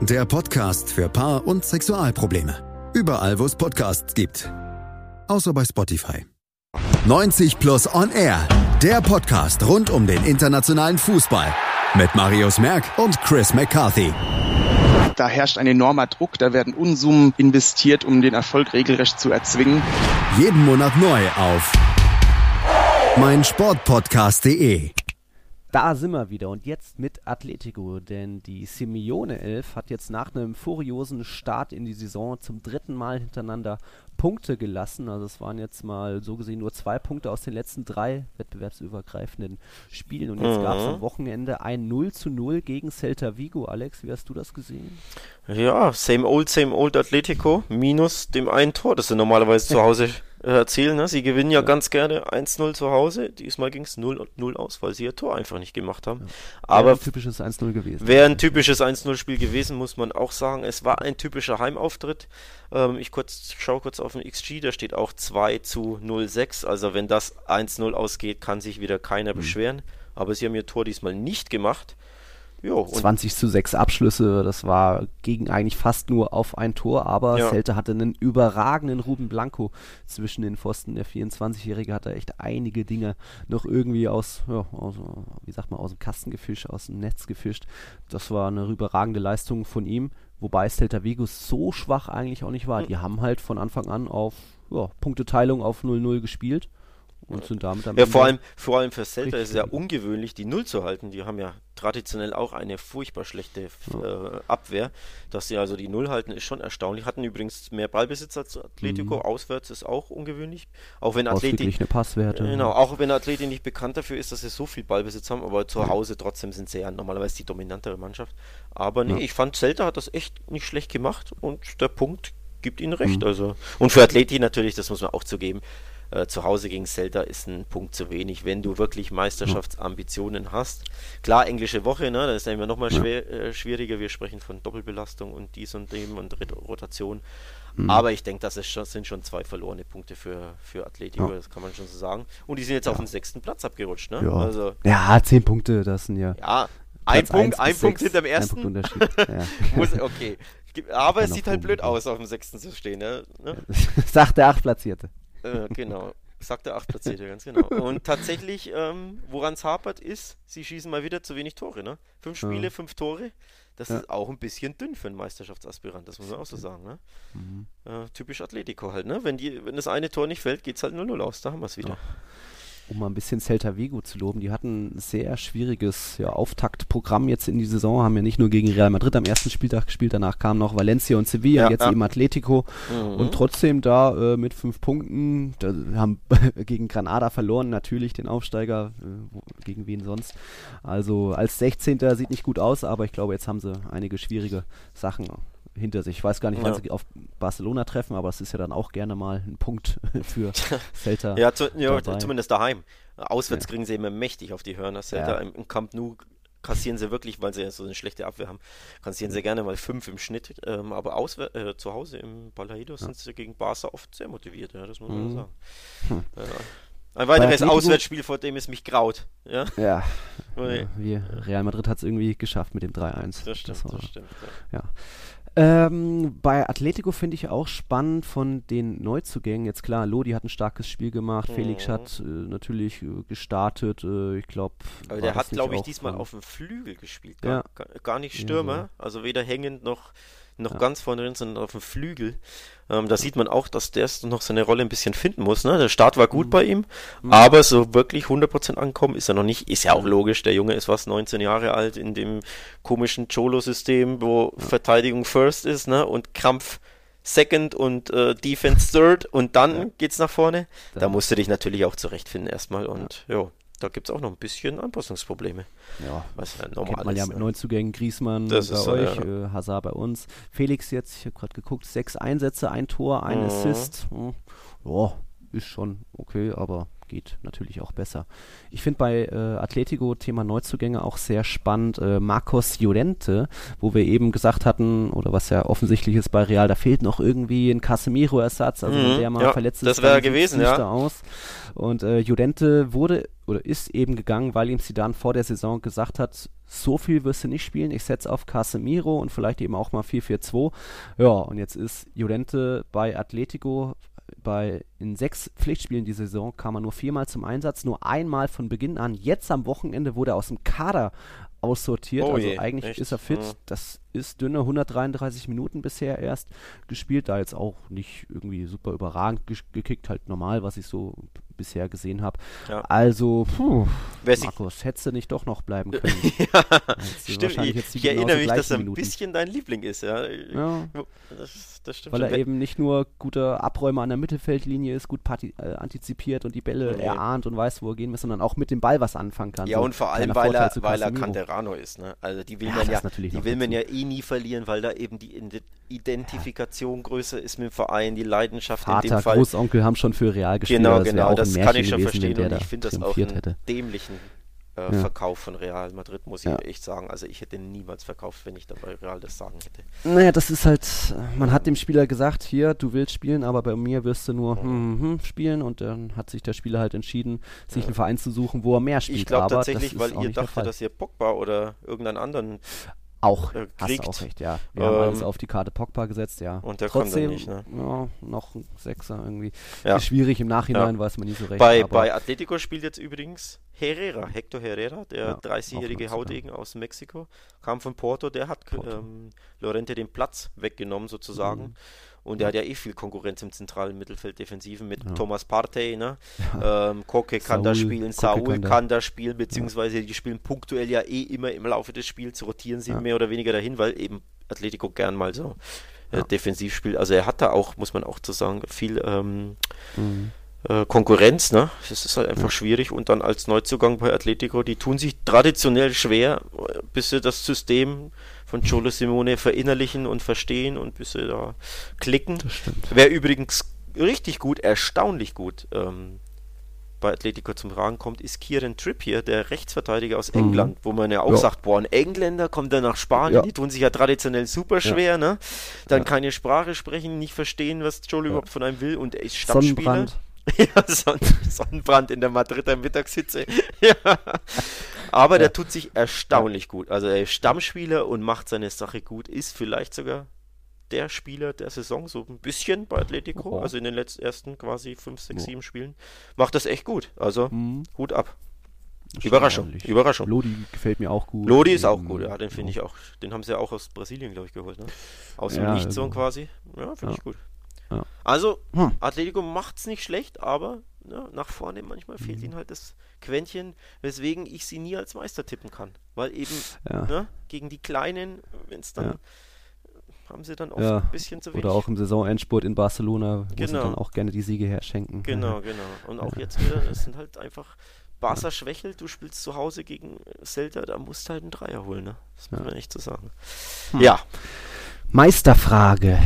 Speaker 3: Der Podcast für Paar- und Sexualprobleme. Überall, wo es Podcasts gibt. Außer bei Spotify. 90 Plus On Air. Der Podcast rund um den internationalen Fußball. Mit Marius Merck und Chris McCarthy.
Speaker 4: Da herrscht ein enormer Druck, da werden Unsummen investiert, um den Erfolg regelrecht zu erzwingen.
Speaker 3: Jeden Monat neu auf meinsportpodcast.de.
Speaker 1: Da sind wir wieder und jetzt mit Atletico, denn die Simeone 11 hat jetzt nach einem furiosen Start in die Saison zum dritten Mal hintereinander Punkte gelassen. Also es waren jetzt mal so gesehen nur zwei Punkte aus den letzten drei wettbewerbsübergreifenden Spielen und jetzt mhm. gab es am Wochenende ein 0 zu 0 gegen Celta Vigo. Alex, wie hast du das gesehen?
Speaker 2: Ja, same old, same old Atletico, minus dem einen Tor, das sie normalerweise zu Hause erzählen. Ne? Sie gewinnen ja, ja. ganz gerne 1-0 zu Hause. Diesmal ging es 0-0 aus, weil sie ihr Tor einfach nicht gemacht haben. Ja. Aber wäre
Speaker 1: ein typisches 1-0 gewesen.
Speaker 2: Wäre ein typisches 1-0-Spiel gewesen, muss man auch sagen. Es war ein typischer Heimauftritt. Ähm, ich kurz, schaue kurz auf den XG, da steht auch 2 zu 0-6. Also wenn das 1-0 ausgeht, kann sich wieder keiner mhm. beschweren. Aber sie haben ihr Tor diesmal nicht gemacht.
Speaker 1: Jo, 20 zu 6 Abschlüsse, das war gegen eigentlich fast nur auf ein Tor, aber ja. Celte hatte einen überragenden Ruben Blanco zwischen den Pfosten. Der 24-Jährige hat da echt einige Dinge noch irgendwie aus, ja, aus, wie sagt man, aus dem Kasten gefischt, aus dem Netz gefischt. Das war eine überragende Leistung von ihm, wobei Celta Vigo so schwach eigentlich auch nicht war. Die haben halt von Anfang an auf ja, Punkteteilung auf 0-0 gespielt und sind damit am
Speaker 2: Ja,
Speaker 1: Ende
Speaker 2: vor allem, vor allem für Celta ist es ja ungewöhnlich, die Null zu halten. Die haben ja traditionell auch eine furchtbar schlechte äh, Abwehr. Dass sie also die Null halten, ist schon erstaunlich. Hatten übrigens mehr Ballbesitz als Atletico.
Speaker 1: Mhm.
Speaker 2: Auswärts ist auch ungewöhnlich. Auch wenn Atleti,
Speaker 1: ausgeglichene Passwerte.
Speaker 2: genau, auch wenn Atleti nicht bekannt dafür ist, dass sie so viel Ballbesitz haben, aber zu Hause trotzdem sind sie ja normalerweise die dominantere Mannschaft. Aber nee,
Speaker 1: Ja.
Speaker 2: ich fand, Celta hat das echt nicht schlecht gemacht und der Punkt gibt ihnen recht.
Speaker 1: Mhm.
Speaker 2: Also. Und für Atleti natürlich, das muss man auch zugeben, äh, zu Hause gegen Celta ist ein Punkt zu wenig, wenn du wirklich Meisterschaftsambitionen hast. Klar, englische Woche, ne, da ist ja immer nochmal
Speaker 1: Ja.
Speaker 2: schwer, äh, schwieriger. Wir sprechen von Doppelbelastung und dies und dem und Ret- Rotation.
Speaker 1: Mhm.
Speaker 2: Aber ich denke, das ist schon, sind schon zwei verlorene Punkte für, für Atletico,
Speaker 1: Ja.
Speaker 2: das kann man schon so sagen. Und die sind jetzt auf den sechsten Platz abgerutscht, ne?
Speaker 1: Ja.
Speaker 2: Also,
Speaker 1: ja, zehn Punkte, das sind ja.
Speaker 2: ja, ein Punkt, ein Punkt
Speaker 1: sechs,
Speaker 2: hinterm
Speaker 1: Ein
Speaker 2: ersten.
Speaker 1: Punkt Unterschied. ja.
Speaker 2: Muss, okay. Aber es sieht halt blöd aus, auf dem sechsten zu stehen, ne? ne?
Speaker 1: Sagt der Achtplatzierte.
Speaker 2: Äh, genau. Sagt der Achtplatzierte, ganz genau. Und tatsächlich, ähm, woran es hapert, ist, sie schießen mal wieder zu wenig Tore, ne? Fünf
Speaker 1: Ja.
Speaker 2: Spiele, fünf Tore. Das
Speaker 1: Ja.
Speaker 2: ist auch ein bisschen dünn für einen Meisterschaftsaspirant, das muss man auch so sagen, ne?
Speaker 1: Mhm.
Speaker 2: Äh, typisch Atletico halt, ne? Wenn, die, wenn das eine Tor nicht fällt, geht's halt 0-0 aus, da haben wir es wieder.
Speaker 1: Um mal ein bisschen Celta Vigo zu loben, die hatten ein sehr schwieriges ja, Auftaktprogramm jetzt in die Saison, haben ja nicht nur gegen Real Madrid am ersten Spieltag gespielt, danach kamen noch Valencia und Sevilla,
Speaker 2: Ja,
Speaker 1: jetzt
Speaker 2: ja.
Speaker 1: eben Atletico
Speaker 2: Mhm.
Speaker 1: und trotzdem da äh, mit fünf Punkten, da haben gegen Granada verloren, natürlich den Aufsteiger, äh, wo, gegen wen sonst. Also als 16. sieht nicht gut aus, aber ich glaube, jetzt haben sie einige schwierige Sachen hinter sich. Ich weiß gar nicht, wann
Speaker 2: Ja.
Speaker 1: sie auf Barcelona treffen, aber es ist ja dann auch gerne mal ein Punkt für Celta.
Speaker 2: Ja, zu, ja zumindest daheim. Auswärts
Speaker 1: Ja.
Speaker 2: kriegen sie immer mächtig auf die Hörner. Celta
Speaker 1: Ja.
Speaker 2: im, im Camp Nou kassieren sie wirklich, weil sie ja so eine schlechte Abwehr haben, kassieren sie gerne mal fünf im Schnitt. Ähm, aber auswär äh, zu Hause im Balaído sind sie gegen Barca oft sehr motiviert, ja, das muss man
Speaker 1: Mhm.
Speaker 2: sagen.
Speaker 1: Hm.
Speaker 2: Ja. Ein weiteres Auswärtsspiel, vor dem es mich graut. Ja,
Speaker 1: Ja, ja Real Madrid hat es irgendwie geschafft mit dem 3-1.
Speaker 2: das stimmt,
Speaker 1: war-
Speaker 2: das stimmt. Ja.
Speaker 1: Ähm, bei Atletico finde ich auch spannend von den Neuzugängen. Jetzt klar, Lodi hat ein starkes Spiel gemacht, Felix
Speaker 2: Mhm.
Speaker 1: hat äh, natürlich äh, gestartet. Äh, ich glaube,
Speaker 2: Aber der hat, glaube ich, diesmal auf dem Flügel gespielt. Gar,
Speaker 1: Ja.
Speaker 2: gar, nicht
Speaker 1: Ja,
Speaker 2: Stürmer, also weder hängend noch, noch
Speaker 1: Ja.
Speaker 2: ganz vorne drin, sondern auf dem Flügel. Ähm, da sieht man auch, dass der noch seine Rolle ein bisschen finden muss. Ne? Der Start war gut
Speaker 1: Mhm.
Speaker 2: bei ihm, aber so wirklich 100% ankommen ist er noch nicht. Ist ja auch logisch, der Junge ist was, 19 Jahre alt in dem komischen Cholo-System, wo Verteidigung first ist ne? und Krampf second und äh, Defense third und dann
Speaker 1: Ja.
Speaker 2: geht's nach vorne. Da musst du dich natürlich auch zurechtfinden erstmal und ja. Da gibt es auch noch ein bisschen Anpassungsprobleme.
Speaker 1: Ja,
Speaker 2: Was ja
Speaker 1: kennt
Speaker 2: normal
Speaker 1: man ja
Speaker 2: ist.
Speaker 1: mit
Speaker 2: ne?
Speaker 1: Neuzugängen, Griesmann
Speaker 2: Das
Speaker 1: bei
Speaker 2: ist
Speaker 1: euch,
Speaker 2: ja.
Speaker 1: äh, Hazard bei uns. Felix jetzt, ich habe gerade geguckt, sechs Einsätze, ein Tor, ein
Speaker 2: Mhm.
Speaker 1: Assist. Hm. Ja, ist schon okay, aber geht natürlich auch besser. Ich finde bei äh, Atletico Thema Neuzugänge auch sehr spannend. Äh, Marcos Llorente, wo wir eben gesagt hatten, oder was ja offensichtlich ist bei Real, da fehlt noch irgendwie ein Casemiro-Ersatz, also
Speaker 2: Mhm,
Speaker 1: der mal
Speaker 2: ja,
Speaker 1: verletzt
Speaker 2: das
Speaker 1: ist,
Speaker 2: wäre
Speaker 1: dann sieht's
Speaker 2: gewesen, ja.
Speaker 1: aus. Und äh, Llorente wurde oder ist eben gegangen, weil ihm Zidane vor der Saison gesagt hat, so viel wirst du nicht spielen, ich setze auf Casemiro und vielleicht eben auch mal 4-4-2. Ja, und jetzt ist Llorente bei Atletico bei in sechs Pflichtspielen die Saison kam er nur viermal zum Einsatz, nur einmal von Beginn an. Jetzt am Wochenende wurde er aus dem Kader aussortiert.
Speaker 2: Oh
Speaker 1: also
Speaker 2: je,
Speaker 1: eigentlich
Speaker 2: echt?
Speaker 1: ist er fit.
Speaker 2: Mhm.
Speaker 1: Das ist dünne 133 Minuten bisher erst gespielt. Da jetzt auch nicht irgendwie super überragend ge gekickt, halt normal, was ich so bisher gesehen habe.
Speaker 2: Ja.
Speaker 1: Also, puh, Markus, hättest du nicht doch noch bleiben können.
Speaker 2: ja, stimmt. Ich, ich erinnere mich, dass er ein
Speaker 1: Minuten.
Speaker 2: bisschen dein Liebling ist. Ja,
Speaker 1: Ja,
Speaker 2: das, das stimmt.
Speaker 1: weil er
Speaker 2: schon.
Speaker 1: eben nicht nur guter Abräumer an der Mittelfeldlinie ist, gut äh, antizipiert und die Bälle
Speaker 2: Nee.
Speaker 1: erahnt und weiß, wo er gehen muss, sondern auch mit dem Ball was anfangen kann.
Speaker 2: Ja,
Speaker 1: So
Speaker 2: und vor allem, weil er,
Speaker 1: Vorteil
Speaker 2: weil er. Canterano ist. Ne? Also die will
Speaker 1: Ja,
Speaker 2: man
Speaker 1: das
Speaker 2: ja,
Speaker 1: natürlich
Speaker 2: die will man ja eh nie verlieren, weil da eben die Ide- Identifikation größer ist mit dem Verein, die Leidenschaft in dem
Speaker 1: Vater,
Speaker 2: Fall.
Speaker 1: Großonkel haben schon für Real gespielt.
Speaker 2: Genau,
Speaker 1: das wär
Speaker 2: genau,
Speaker 1: auch
Speaker 2: das kann ich schon
Speaker 1: gewesen,
Speaker 2: verstehen und ich finde das auch einen
Speaker 1: hätte.
Speaker 2: dämlichen äh,
Speaker 1: Ja.
Speaker 2: Verkauf von Real Madrid, muss ich
Speaker 1: Ja.
Speaker 2: echt sagen. Also ich hätte niemals verkauft, wenn ich dann bei Real das sagen hätte.
Speaker 1: Naja, das ist halt, man hat dem Spieler gesagt, hier, du willst spielen, aber bei mir wirst du nur hm, hm, spielen und dann hat sich der Spieler halt entschieden, sich einen Verein zu suchen, wo er mehr spielt.
Speaker 2: Ich glaube tatsächlich, weil ihr dachtet, dass ihr Pogba oder irgendeinen anderen
Speaker 1: auch,
Speaker 2: äh,
Speaker 1: hast du auch recht, ja. Wir haben alles
Speaker 2: Ähm,
Speaker 1: auf die Karte Pogba gesetzt, ja.
Speaker 2: und der
Speaker 1: Trotzdem,
Speaker 2: nicht, ne?
Speaker 1: ja, noch ein Sechser irgendwie.
Speaker 2: Ja.
Speaker 1: Ist schwierig im Nachhinein, weiß man nie so recht.
Speaker 2: Bei, bei Atletico spielt jetzt übrigens Herrera, Hector Herrera, der
Speaker 1: Ja, auch
Speaker 2: 30-jährige
Speaker 1: Neuzugang.
Speaker 2: Haudegen aus Mexiko, kam von Porto, der hat
Speaker 1: Porto.
Speaker 2: ähm, Lorente den Platz weggenommen sozusagen.
Speaker 1: Mhm.
Speaker 2: Und er hat ja eh viel Konkurrenz im zentralen Mittelfeld Defensiven mit
Speaker 1: Ja.
Speaker 2: Thomas Partey, ne? Ähm, Koke kann da
Speaker 1: Saul,
Speaker 2: spielen,
Speaker 1: Koke
Speaker 2: Saul
Speaker 1: kann
Speaker 2: kann
Speaker 1: da-
Speaker 2: da, spielen, beziehungsweise die spielen punktuell ja eh immer im Laufe des Spiels, rotieren sie
Speaker 1: Ja.
Speaker 2: mehr oder weniger dahin, weil eben Atletico gern mal so äh,
Speaker 1: Ja.
Speaker 2: defensiv spielt. Also er hat da auch, muss man auch zu sagen, viel ähm,
Speaker 1: Mhm.
Speaker 2: äh, Konkurrenz, ne? Das ist halt einfach
Speaker 1: Ja.
Speaker 2: schwierig und dann als Neuzugang bei Atletico, die tun sich traditionell schwer, äh, bis sie das System von Cholo Simone verinnerlichen und verstehen und bis sie da klicken. Wer übrigens richtig gut, erstaunlich gut ähm, bei Atletico zum Tragen kommt, ist Kieran Trippier, der Rechtsverteidiger aus
Speaker 1: Mhm.
Speaker 2: England, wo man ja auch
Speaker 1: Ja.
Speaker 2: sagt, boah, ein Engländer kommt dann nach Spanien,
Speaker 1: Ja.
Speaker 2: die tun sich ja traditionell super schwer, ne? Dann
Speaker 1: Ja.
Speaker 2: keine Sprache sprechen, nicht verstehen, was Cholo überhaupt von einem will und er ist Stammspieler.
Speaker 1: Sonnenbrand.
Speaker 2: Ja, Sonn Sonnenbrand in der Madrider Mittagshitze. ja. Aber der tut sich erstaunlich gut. Also er ist Stammspieler und macht seine Sache gut. Ist vielleicht sogar der Spieler der Saison, so ein bisschen bei Atletico.
Speaker 1: Oh.
Speaker 2: Also in den letzten ersten quasi 5, 6,
Speaker 1: Oh.
Speaker 2: 7 Spielen. Macht das echt gut. Also
Speaker 1: Mhm.
Speaker 2: Hut ab. Überraschung. Überraschung.
Speaker 1: Lodi gefällt mir auch gut.
Speaker 2: Lodi ist auch gut, ja, den finde ich auch. Den haben sie ja auch aus Brasilien, glaube ich, geholt, ne? Aus dem
Speaker 1: Ja,
Speaker 2: Nichts so
Speaker 1: also-
Speaker 2: quasi. Ja, finde
Speaker 1: Ja.
Speaker 2: ich gut.
Speaker 1: Ja.
Speaker 2: Also,
Speaker 1: Hm.
Speaker 2: Atletico macht's nicht schlecht, aber ne, nach vorne manchmal
Speaker 1: Mhm.
Speaker 2: fehlt ihnen halt das Quäntchen, weswegen ich sie nie als Meister tippen kann. Weil eben
Speaker 1: Ja.
Speaker 2: ne, gegen die Kleinen, wenn es dann
Speaker 1: Ja.
Speaker 2: haben sie dann oft
Speaker 1: Ja,
Speaker 2: ein bisschen zu wenig.
Speaker 1: Oder auch im Saisonendspurt in Barcelona, wo sie
Speaker 2: Genau.
Speaker 1: dann auch gerne die Siege herschenken.
Speaker 2: Genau, genau. Und auch jetzt wieder, das sind halt einfach Barca schwächelt, du spielst zu Hause gegen Celta, da musst du halt einen Dreier holen, ne? Das muss
Speaker 1: Ja.
Speaker 2: man echt so sagen.
Speaker 1: Hm.
Speaker 2: Ja,
Speaker 1: Meisterfrage.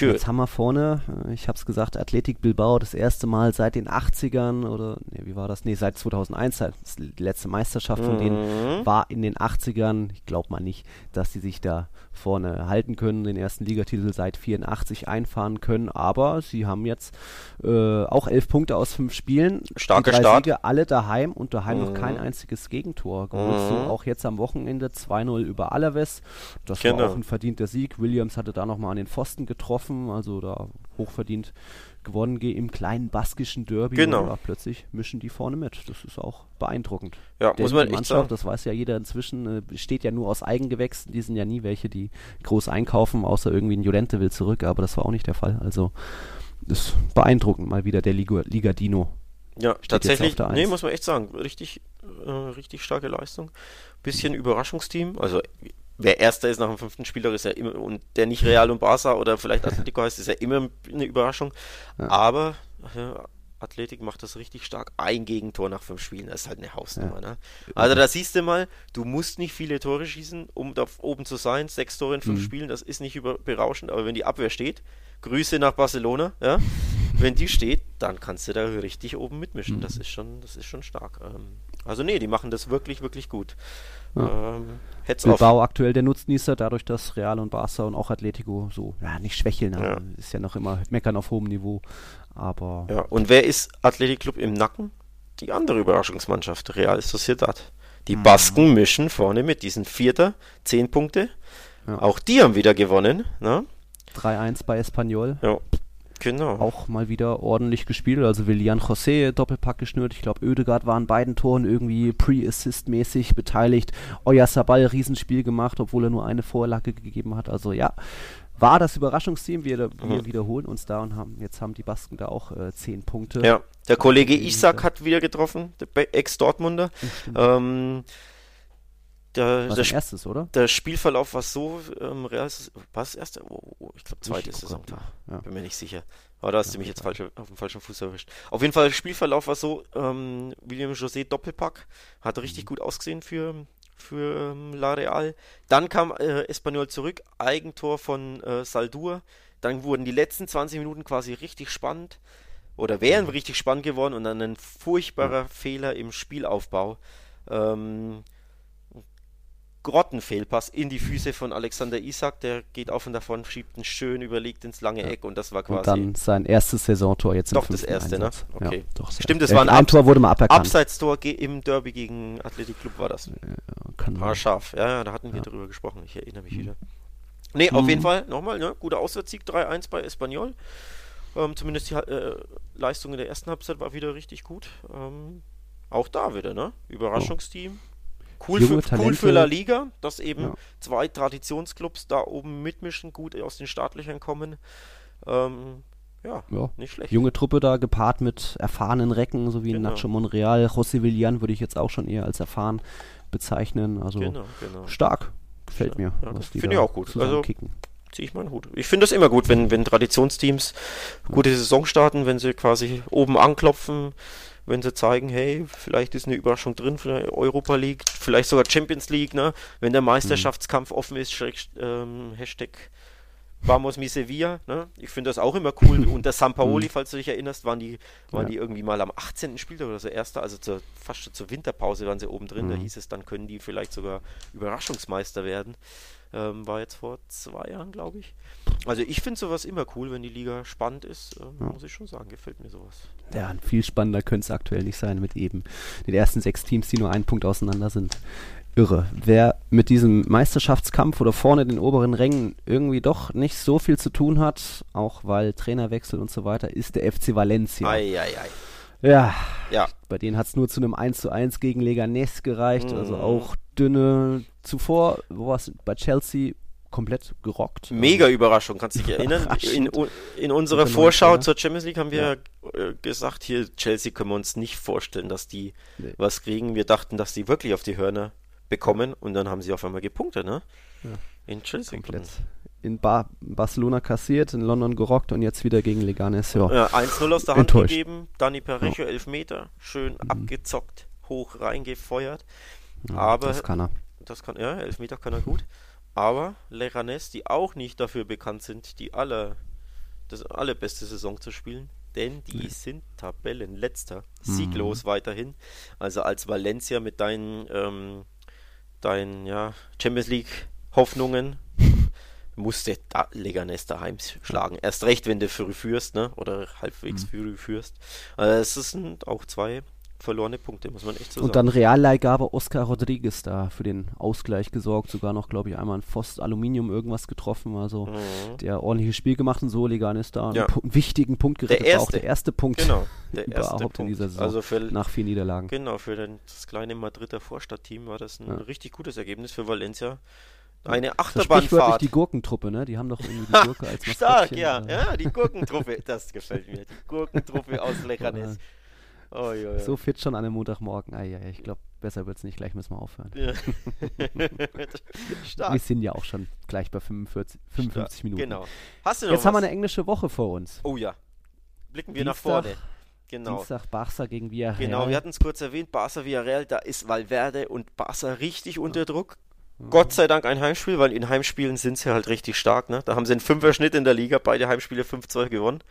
Speaker 2: Gut.
Speaker 1: Jetzt haben wir vorne, äh, ich habe es gesagt, Athletic Bilbao das erste Mal seit den 80ern oder, nee, wie war das? Nee, seit 2001, seit- das ist die letzte Meisterschaft von denen
Speaker 2: Mhm.
Speaker 1: war in den 80ern. Ich glaube mal nicht, dass die sich da vorne halten können, den ersten Ligatitel seit 84 einfahren können, aber sie haben jetzt äh, auch elf Punkte aus fünf Spielen. Drei
Speaker 2: Start.
Speaker 1: Siege, alle daheim und daheim noch
Speaker 2: Mhm.
Speaker 1: kein einziges Gegentor geholt.
Speaker 2: Mhm.
Speaker 1: So auch jetzt am Wochenende 2-0 über Alaves. Das
Speaker 2: Genau.
Speaker 1: war auch ein verdienter Sieg. Williams hatte da nochmal an den Pfosten getroffen, also da hochverdient gewonnen ge- im kleinen baskischen Derby.
Speaker 2: Genau.
Speaker 1: Ja, plötzlich mischen die vorne mit. Das ist auch beeindruckend.
Speaker 2: Ja,
Speaker 1: Denn
Speaker 2: muss man
Speaker 1: die
Speaker 2: echt
Speaker 1: Mannschaft,
Speaker 2: sagen.
Speaker 1: das weiß ja jeder inzwischen, äh, besteht ja nur aus Eigengewächsen. Die sind ja nie welche, die groß einkaufen, außer irgendwie ein Jolente will zurück, aber das war auch nicht der Fall. Also ist beeindruckend mal wieder der Liga, Liga Dino.
Speaker 2: Ja, tatsächlich, nee, muss man echt sagen, richtig, äh, richtig starke Leistung. Bisschen Überraschungsteam, also wer Erster ist nach dem fünften Spieltag ist ja immer, und der nicht Real und Barca oder vielleicht Atletico heißt, ist ja immer eine Überraschung.
Speaker 1: Ja.
Speaker 2: Aber ja, Athletik macht das richtig stark. Ein Gegentor nach fünf Spielen, das ist halt eine Hausnummer. Ne? Also da siehst du mal, du musst nicht viele Tore schießen, um da oben zu sein. Sechs Tore in fünf
Speaker 1: Mhm.
Speaker 2: Spielen, das ist nicht über berauschend, aber wenn die Abwehr steht, Grüße nach Barcelona, ja, wenn die steht, dann kannst du da richtig oben mitmischen.
Speaker 1: Mhm.
Speaker 2: Das ist schon, das ist schon stark. Ähm, also nee, die machen das wirklich, wirklich gut.
Speaker 1: Ja.
Speaker 2: Ähm.
Speaker 1: Bilbao aktuell der Nutznießer, dadurch, dass Real und Barca und auch Atletico so, ja, nicht schwächeln,
Speaker 2: Ja.
Speaker 1: aber ist ja noch immer meckern auf hohem Niveau. Aber
Speaker 2: Ja, und wer ist Athletic Club im Nacken? Die andere Überraschungsmannschaft, Real Sociedad. Die
Speaker 1: Mhm.
Speaker 2: Basken mischen vorne mit diesen Vierter, zehn Punkte.
Speaker 1: Ja.
Speaker 2: Auch die haben wieder gewonnen. Ne?
Speaker 1: 3-1 bei Espanyol.
Speaker 2: Ja, genau.
Speaker 1: Auch mal wieder ordentlich gespielt. Also Willian José Doppelpack geschnürt. Ich glaube, Oedegaard war an beiden Toren irgendwie Pre-Assist-mäßig beteiligt. Oyarzabal Riesenspiel gemacht, obwohl er nur eine Vorlage gegeben hat. Also ja, war das Überraschungsteam. Wir, wir
Speaker 2: Mhm.
Speaker 1: wiederholen uns da und haben jetzt haben die Basken da auch äh, 10 Punkte.
Speaker 2: Ja, der Kollege
Speaker 1: Okay,
Speaker 2: Isak hat wieder getroffen, der Ex-Dortmunder. Ähm, der,
Speaker 1: war
Speaker 2: der,
Speaker 1: sein erstes, oder?
Speaker 2: der Spielverlauf war so, ähm, Real, war es das erste? Oh, oh, ich glaube zweite
Speaker 1: Ich guck
Speaker 2: Saison.
Speaker 1: grad nach, ja.
Speaker 2: Bin mir nicht sicher. Aber da hast du mich jetzt falsch, auf dem falschen Fuß erwischt. Auf jeden Fall, der Spielverlauf war so, ähm, William José Doppelpack, hat richtig gut ausgesehen für, für ähm, La Real. Dann kam äh, Espanyol zurück, Eigentor von äh, Saldur. Dann wurden die letzten 20 Minuten quasi richtig spannend oder wären richtig spannend geworden und dann ein furchtbarer Fehler im Spielaufbau. Ähm, Grottenfehlpass in die Füße von Alexander Isak, der geht auf und davon, schiebt ihn schön überlegt ins lange Eck und das war quasi
Speaker 1: Und dann sein erstes Saisontor jetzt im
Speaker 2: Doch, das erste, ne?
Speaker 1: Einsatz.
Speaker 2: Okay.
Speaker 1: Ja, doch,
Speaker 2: Stimmt, es war ein
Speaker 1: ein
Speaker 2: Abs-
Speaker 1: Tor wurde mal aberkannt.
Speaker 2: Abseitstor im Derby gegen Athletic Club war das.
Speaker 1: Kann
Speaker 2: War scharf. Ja, ja, da hatten wir
Speaker 1: Ja.
Speaker 2: drüber gesprochen. Ich erinnere mich wieder. Nee, auf
Speaker 1: Mhm.
Speaker 2: jeden Fall, nochmal, ne? Guter Auswärtssieg 3-1 bei Espanyol. Ähm, zumindest die äh, Leistung in der ersten Halbzeit war wieder richtig gut. Ähm, auch da wieder, ne? Überraschungsteam. Cool
Speaker 1: Junge
Speaker 2: für, cool für La Liga, dass eben
Speaker 1: Ja.
Speaker 2: zwei Traditionsclubs da oben mitmischen, gut aus den Startlöchern kommen. Ähm, ja,
Speaker 1: Ja.
Speaker 2: nicht schlecht.
Speaker 1: Junge Truppe da, gepaart mit erfahrenen Recken, so wie
Speaker 2: Genau.
Speaker 1: Nacho Monreal, José Villan würde ich jetzt auch schon eher als erfahren bezeichnen. Also
Speaker 2: Genau, genau.
Speaker 1: stark. Gefällt mir,
Speaker 2: ja, finde ich auch gut. Also-
Speaker 1: kicken.
Speaker 2: Ziehe ich meinen Hut. Ich finde das immer gut, wenn, wenn Traditionsteams gute Saison starten, wenn sie quasi oben anklopfen, wenn sie zeigen, hey, vielleicht ist eine Überraschung drin für Europa League, vielleicht sogar Champions League, ne? Wenn der Meisterschaftskampf offen ist, schräg, ähm, Hashtag Vamos mi Sevilla, ne? Ich finde das auch immer cool. Unter Sampaoli, falls du dich erinnerst, waren die, waren
Speaker 1: Ja.
Speaker 2: die irgendwie mal am 18. Spieltag oder so erster, also zur, fast schon zur Winterpause waren sie oben drin. Da
Speaker 1: Mhm.
Speaker 2: hieß es, dann können die vielleicht sogar Überraschungsmeister werden. Ähm, war jetzt vor zwei Jahren, glaube ich. Also ich finde sowas immer cool, wenn die Liga spannend ist, ähm,
Speaker 1: Ja.
Speaker 2: muss ich schon sagen, gefällt mir sowas.
Speaker 1: Ja, viel spannender könnte es aktuell nicht sein mit eben den ersten sechs Teams, die nur einen Punkt auseinander sind. Irre. Wer mit diesem Meisterschaftskampf oder vorne den oberen Rängen irgendwie doch nicht so viel zu tun hat, auch weil Trainerwechsel und so weiter, ist der FC Valencia.
Speaker 2: Ei, ei, ei.
Speaker 1: Ja,
Speaker 2: Ja,
Speaker 1: bei denen hat es nur zu einem 1 zu 1 gegen Leganés gereicht, also
Speaker 2: Mhm.
Speaker 1: auch dünne. Zuvor, wo war es bei Chelsea komplett gerockt.
Speaker 2: mega Überraschung, kannst du dich erinnern? In, in unserer Vorschau zur Champions League haben wir äh, gesagt, hier Chelsea können wir uns nicht vorstellen, dass die
Speaker 1: Nee.
Speaker 2: was kriegen. Wir dachten, dass die wirklich auf die Hörner bekommen und dann haben sie auf einmal gepunktet, ne?
Speaker 1: Ja.
Speaker 2: In Chelsea.
Speaker 1: komplett. In Bar Barcelona kassiert, in London gerockt und jetzt wieder gegen Leganes. Ja.
Speaker 2: Ja, 1-0 aus der Hand
Speaker 1: Enttäuscht.
Speaker 2: gegeben, Dani Parejo, Elfmeter, schön abgezockt, hoch reingefeuert.
Speaker 1: Ja,
Speaker 2: aber-
Speaker 1: das kann er.
Speaker 2: Das kann, ja, Elfmeter kann er gut. Aber Leganes, die auch nicht dafür bekannt sind, die aller, das allerbeste Saison zu spielen, denn die sind Tabellenletzter, sieglos weiterhin. Also als Valencia mit deinen, ähm, deinen ja, Champions League Hoffnungen musste da Leganes daheim schlagen. Erst recht, wenn du früh führst, ne? Oder halbwegs früh führst. Also es sind auch zwei verlorene Punkte, muss man echt so
Speaker 1: Und
Speaker 2: sagen.
Speaker 1: dann Realleihgabe Oscar Rodriguez da für den Ausgleich gesorgt, sogar noch, glaube ich, einmal ein Pfost Aluminium irgendwas getroffen, also
Speaker 2: Mhm.
Speaker 1: der ordentliches Spiel gemacht und so Leganes da
Speaker 2: Ja.
Speaker 1: einen, wichtigen Punkt gerettet, war auch
Speaker 2: erste.
Speaker 1: der erste Punkt
Speaker 2: Genau, der erste
Speaker 1: überhaupt in
Speaker 2: Punkt.
Speaker 1: dieser Saison
Speaker 2: Also für,
Speaker 1: nach vier Niederlagen.
Speaker 2: genau, für den, das kleine Madrider Vorstadtteam war das ein
Speaker 1: Ja.
Speaker 2: richtig gutes Ergebnis für Valencia. Eine
Speaker 1: Das ist
Speaker 2: Achterbahnfahrt.
Speaker 1: die Gurkentruppe, ne? Die haben doch irgendwie die Gurke als
Speaker 2: Stark, ja. Ja, die Gurkentruppe. Das gefällt mir. Die Gurkentruppe aus Leganes. Oh, ja, ja.
Speaker 1: So fit schon an einem Montagmorgen. Ah, ja, ich glaube, besser wird es nicht. Gleich müssen wir aufhören.
Speaker 2: Ja.
Speaker 1: Wir
Speaker 2: Stark.
Speaker 1: sind ja auch schon gleich bei 45, 55 Minuten.
Speaker 2: Genau. Hast du noch
Speaker 1: Jetzt haben wir
Speaker 2: was?
Speaker 1: eine englische Woche vor uns.
Speaker 2: Oh ja. Blicken wir nach
Speaker 1: Dienstag-
Speaker 2: vorne. Genau.
Speaker 1: Dienstag Barca gegen Villarreal.
Speaker 2: Genau, wir hatten es kurz erwähnt, Barca Villarreal, da ist Valverde und Barca richtig unter Druck. Gott sei Dank ein Heimspiel, weil in Heimspielen sind sie halt richtig stark. Ne? Da haben sie einen Fünfer-Schnitt in der Liga, beide Heimspiele 5-2 gewonnen.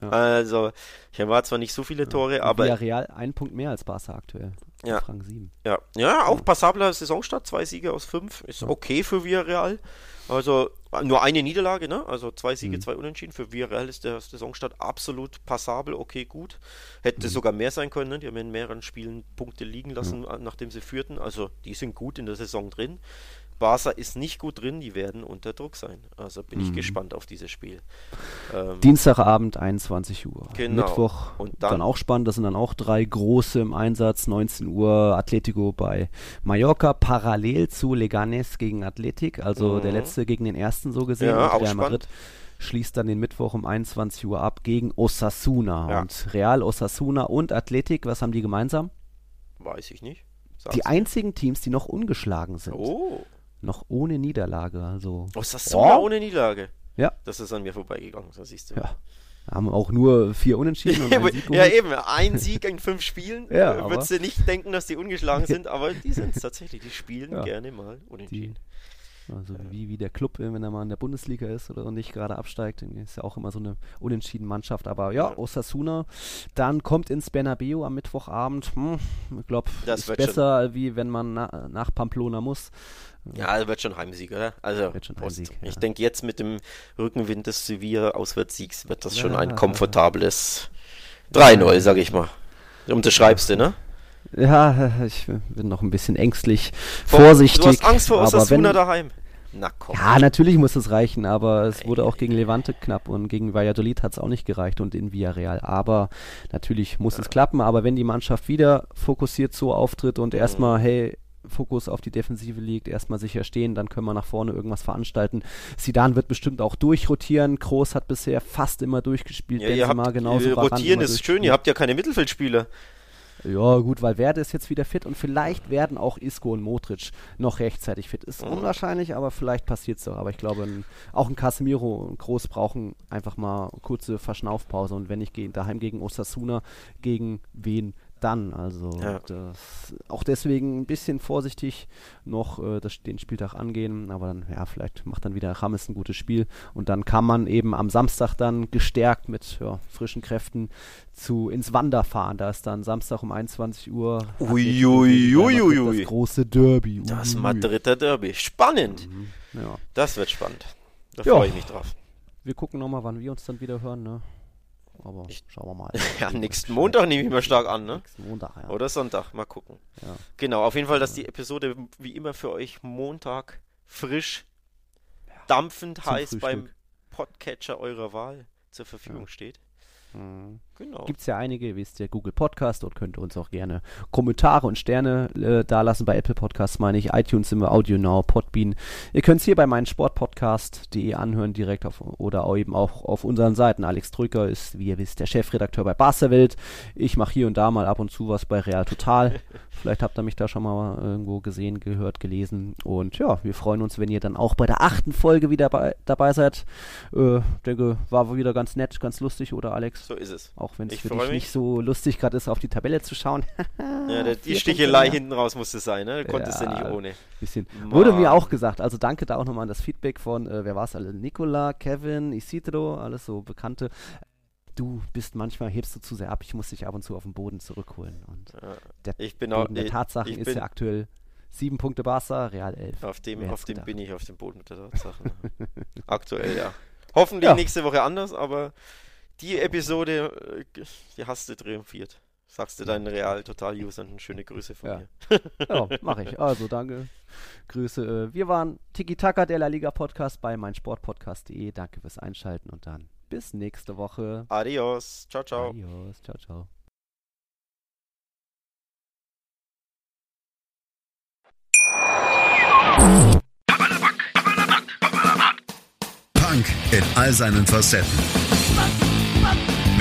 Speaker 1: Ja.
Speaker 2: Also, hier war zwar nicht so viele Tore, aber
Speaker 1: Villarreal ein Punkt mehr als Barca aktuell.
Speaker 2: Ja.
Speaker 1: Auf Rang 7.
Speaker 2: ja, ja, auch passabler Saisonstart, zwei Siege aus fünf, ist okay für Villarreal. Also nur eine Niederlage, ne? Also zwei Siege,
Speaker 1: Mhm.
Speaker 2: zwei Unentschieden. Für Villarreal ist der Saisonstart absolut passabel, okay, gut. Hätte
Speaker 1: Mhm.
Speaker 2: sogar mehr sein können, ne? Die haben in mehreren Spielen Punkte liegen lassen, äh, nachdem sie führten. Also die sind gut in der Saison drin. Barca ist nicht gut drin, die werden unter Druck sein. Also bin ich
Speaker 1: Mhm.
Speaker 2: gespannt auf dieses Spiel. Ähm,
Speaker 1: Dienstagabend 21 Uhr.
Speaker 2: Genau.
Speaker 1: Mittwoch
Speaker 2: Und
Speaker 1: dann,
Speaker 2: dann-
Speaker 1: auch spannend. Das sind dann auch drei große im Einsatz. 19 Uhr Atletico bei Mallorca parallel zu Leganes gegen Athletic. Also
Speaker 2: Mhm.
Speaker 1: der letzte gegen den ersten so gesehen.
Speaker 2: Ja, auch
Speaker 1: Real. Madrid schließt dann den Mittwoch um 21 Uhr ab gegen Osasuna.
Speaker 2: Ja.
Speaker 1: Und Real, Osasuna und Athletic, was haben die gemeinsam?
Speaker 2: weiß ich nicht. Sag's
Speaker 1: Die einzigen Teams, die noch ungeschlagen sind.
Speaker 2: Oh,
Speaker 1: Noch ohne Niederlage. Also
Speaker 2: Osasuna
Speaker 1: Oh.
Speaker 2: ohne Niederlage.
Speaker 1: Ja.
Speaker 2: Das ist an mir vorbeigegangen, so siehst du.
Speaker 1: Ja. haben auch nur vier Unentschieden und einen Sieg
Speaker 2: ja, eben, ein Sieg in fünf Spielen.
Speaker 1: Ja,
Speaker 2: äh, Würdest du nicht denken, dass die ungeschlagen sind, aber die sind es tatsächlich. Die spielen
Speaker 1: Ja.
Speaker 2: gerne mal unentschieden.
Speaker 1: Also wie, wie der Club, äh, wenn er mal in der Bundesliga ist oder nicht gerade absteigt, dann ist ja auch immer so eine unentschieden Mannschaft. Aber ja,
Speaker 2: Ja.
Speaker 1: Osasuna, dann kommt ins Bernabeu am Mittwochabend. Hm, ich glaube,
Speaker 2: Das
Speaker 1: ist
Speaker 2: wird
Speaker 1: besser, wie wenn man na, nach Pamplona muss.
Speaker 2: Ja, wird schon Heimsieg, oder? Also,
Speaker 1: Wird schon. Heimsieg,
Speaker 2: ich
Speaker 1: ja.
Speaker 2: denke, jetzt mit dem Rückenwind des Sevilla-Auswärtssiegs wird das schon
Speaker 1: Ja.
Speaker 2: ein komfortables 3-0, sag ich mal. Unterschreibst du, ne?
Speaker 1: Ja, ich bin noch ein bisschen ängstlich, vorsichtig.
Speaker 2: Du hast Angst vor Osasuna daheim. Na komm.
Speaker 1: Ja, natürlich muss es reichen, aber es wurde auch gegen Levante knapp und gegen Valladolid hat es auch nicht gereicht und in Villarreal. Aber natürlich muss es klappen, aber wenn die Mannschaft wieder fokussiert so auftritt und erstmal, hey, Fokus auf die Defensive liegt, erstmal sicher stehen, dann können wir nach vorne irgendwas veranstalten. Sidan wird bestimmt auch durchrotieren. Kroos hat bisher fast immer durchgespielt.
Speaker 2: Ja, ihr habt, genauso rotieren ist schön, ihr habt ja keine Mittelfeldspieler.
Speaker 1: Ja, gut, weil Werde ist jetzt wieder fit und vielleicht werden auch Isco und Modric noch rechtzeitig fit. Ist oh. unwahrscheinlich, aber vielleicht passiert es doch. Aber ich glaube, ein, auch ein Casemiro und Groß brauchen einfach mal kurze Verschnaufpause und wenn nicht daheim gegen Osasuna, gegen wen dann. Also ja. das, auch deswegen ein bisschen vorsichtig noch äh, das, den Spieltag angehen, aber dann, ja, vielleicht macht dann wieder Rames ein gutes Spiel und dann kann man eben am Samstag dann gestärkt mit ja, frischen Kräften zu ins Wander fahren. Da ist dann Samstag um 21 Uhr
Speaker 2: Uiuiuiui.
Speaker 1: das große Derby.
Speaker 2: Das Madrider Derby. Spannend. Mhm. Ja. Das wird spannend. Da freue ich mich drauf.
Speaker 1: Wir gucken nochmal, wann wir uns dann wieder hören, ne? Aber ich, schauen wir mal.
Speaker 2: ja, nächsten Montag nehme ich mal stark an, ne?
Speaker 1: Nächsten Montag, ja.
Speaker 2: Oder Sonntag, mal gucken. Ja. Genau, auf jeden Fall, dass die Episode wie immer für euch Montag frisch, dampfend heiß beim Podcatcher eurer Wahl zur Verfügung steht.
Speaker 1: Mhm. Genau. Gibt es ja einige, wisst ihr, Google Podcast und könnt ihr uns auch gerne Kommentare und Sterne äh, dalassen. Bei Apple Podcasts meine ich, iTunes sind wir Audio Now, Podbean. Ihr könnt es hier bei meinen Sportpodcast.de anhören, direkt auf, oder eben auch auf unseren Seiten. Alex Drücker ist, wie ihr wisst, der Chefredakteur bei Barca-Welt. Ich mache hier und da mal ab und zu was bei Real Total. Vielleicht habt ihr mich da schon mal irgendwo gesehen, gehört, gelesen. Und ja, wir freuen uns, wenn ihr dann auch bei der achten Folge wieder bei, dabei seid. Äh, denke, war wieder ganz nett, ganz lustig, oder Alex?
Speaker 2: So ist es.
Speaker 1: Auch wenn es für dich mich. nicht so lustig gerade ist, auf die Tabelle zu schauen.
Speaker 2: ja, der, die Stichelei hinten raus musste sein, ne? Konntest ja, du nicht ohne.
Speaker 1: Bisschen. Wurde mir auch gesagt. Also danke da auch nochmal an das Feedback von, äh, wer war es alle? Nicola, Kevin, Isidro, alles so Bekannte du bist manchmal, hebst du zu sehr ab, ich muss dich ab und zu auf den Boden zurückholen. Und
Speaker 2: der ich bin Boden auch,
Speaker 1: der Tatsachen ist ja aktuell sieben Punkte Barca, Real 11.
Speaker 2: Auf dem, auf dem bin ich auf dem Boden der Tatsachen. aktuell, ja. Hoffentlich ja. nächste Woche anders, aber die Episode, äh, die hast du triumphiert. Sagst du deinen Real Total Usern schöne Grüße von
Speaker 1: ja. mir. ja, mache ich. Also danke. Grüße. Äh, wir waren Tiki Taka, der La Liga Podcast bei meinsportpodcast.de. Danke fürs Einschalten und dann bis nächste Woche.
Speaker 2: Adios. Ciao, ciao.
Speaker 1: Adios. Ciao, ciao.
Speaker 3: Punk in all seinen Facetten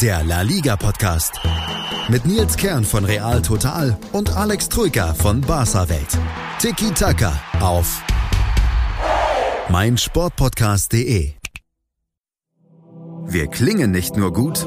Speaker 3: der La Liga Podcast. Mit Nils Kern von Real Total und Alex Troika von Barca Welt. Tiki Taka auf meinsportpodcast.de. Wir klingen nicht nur gut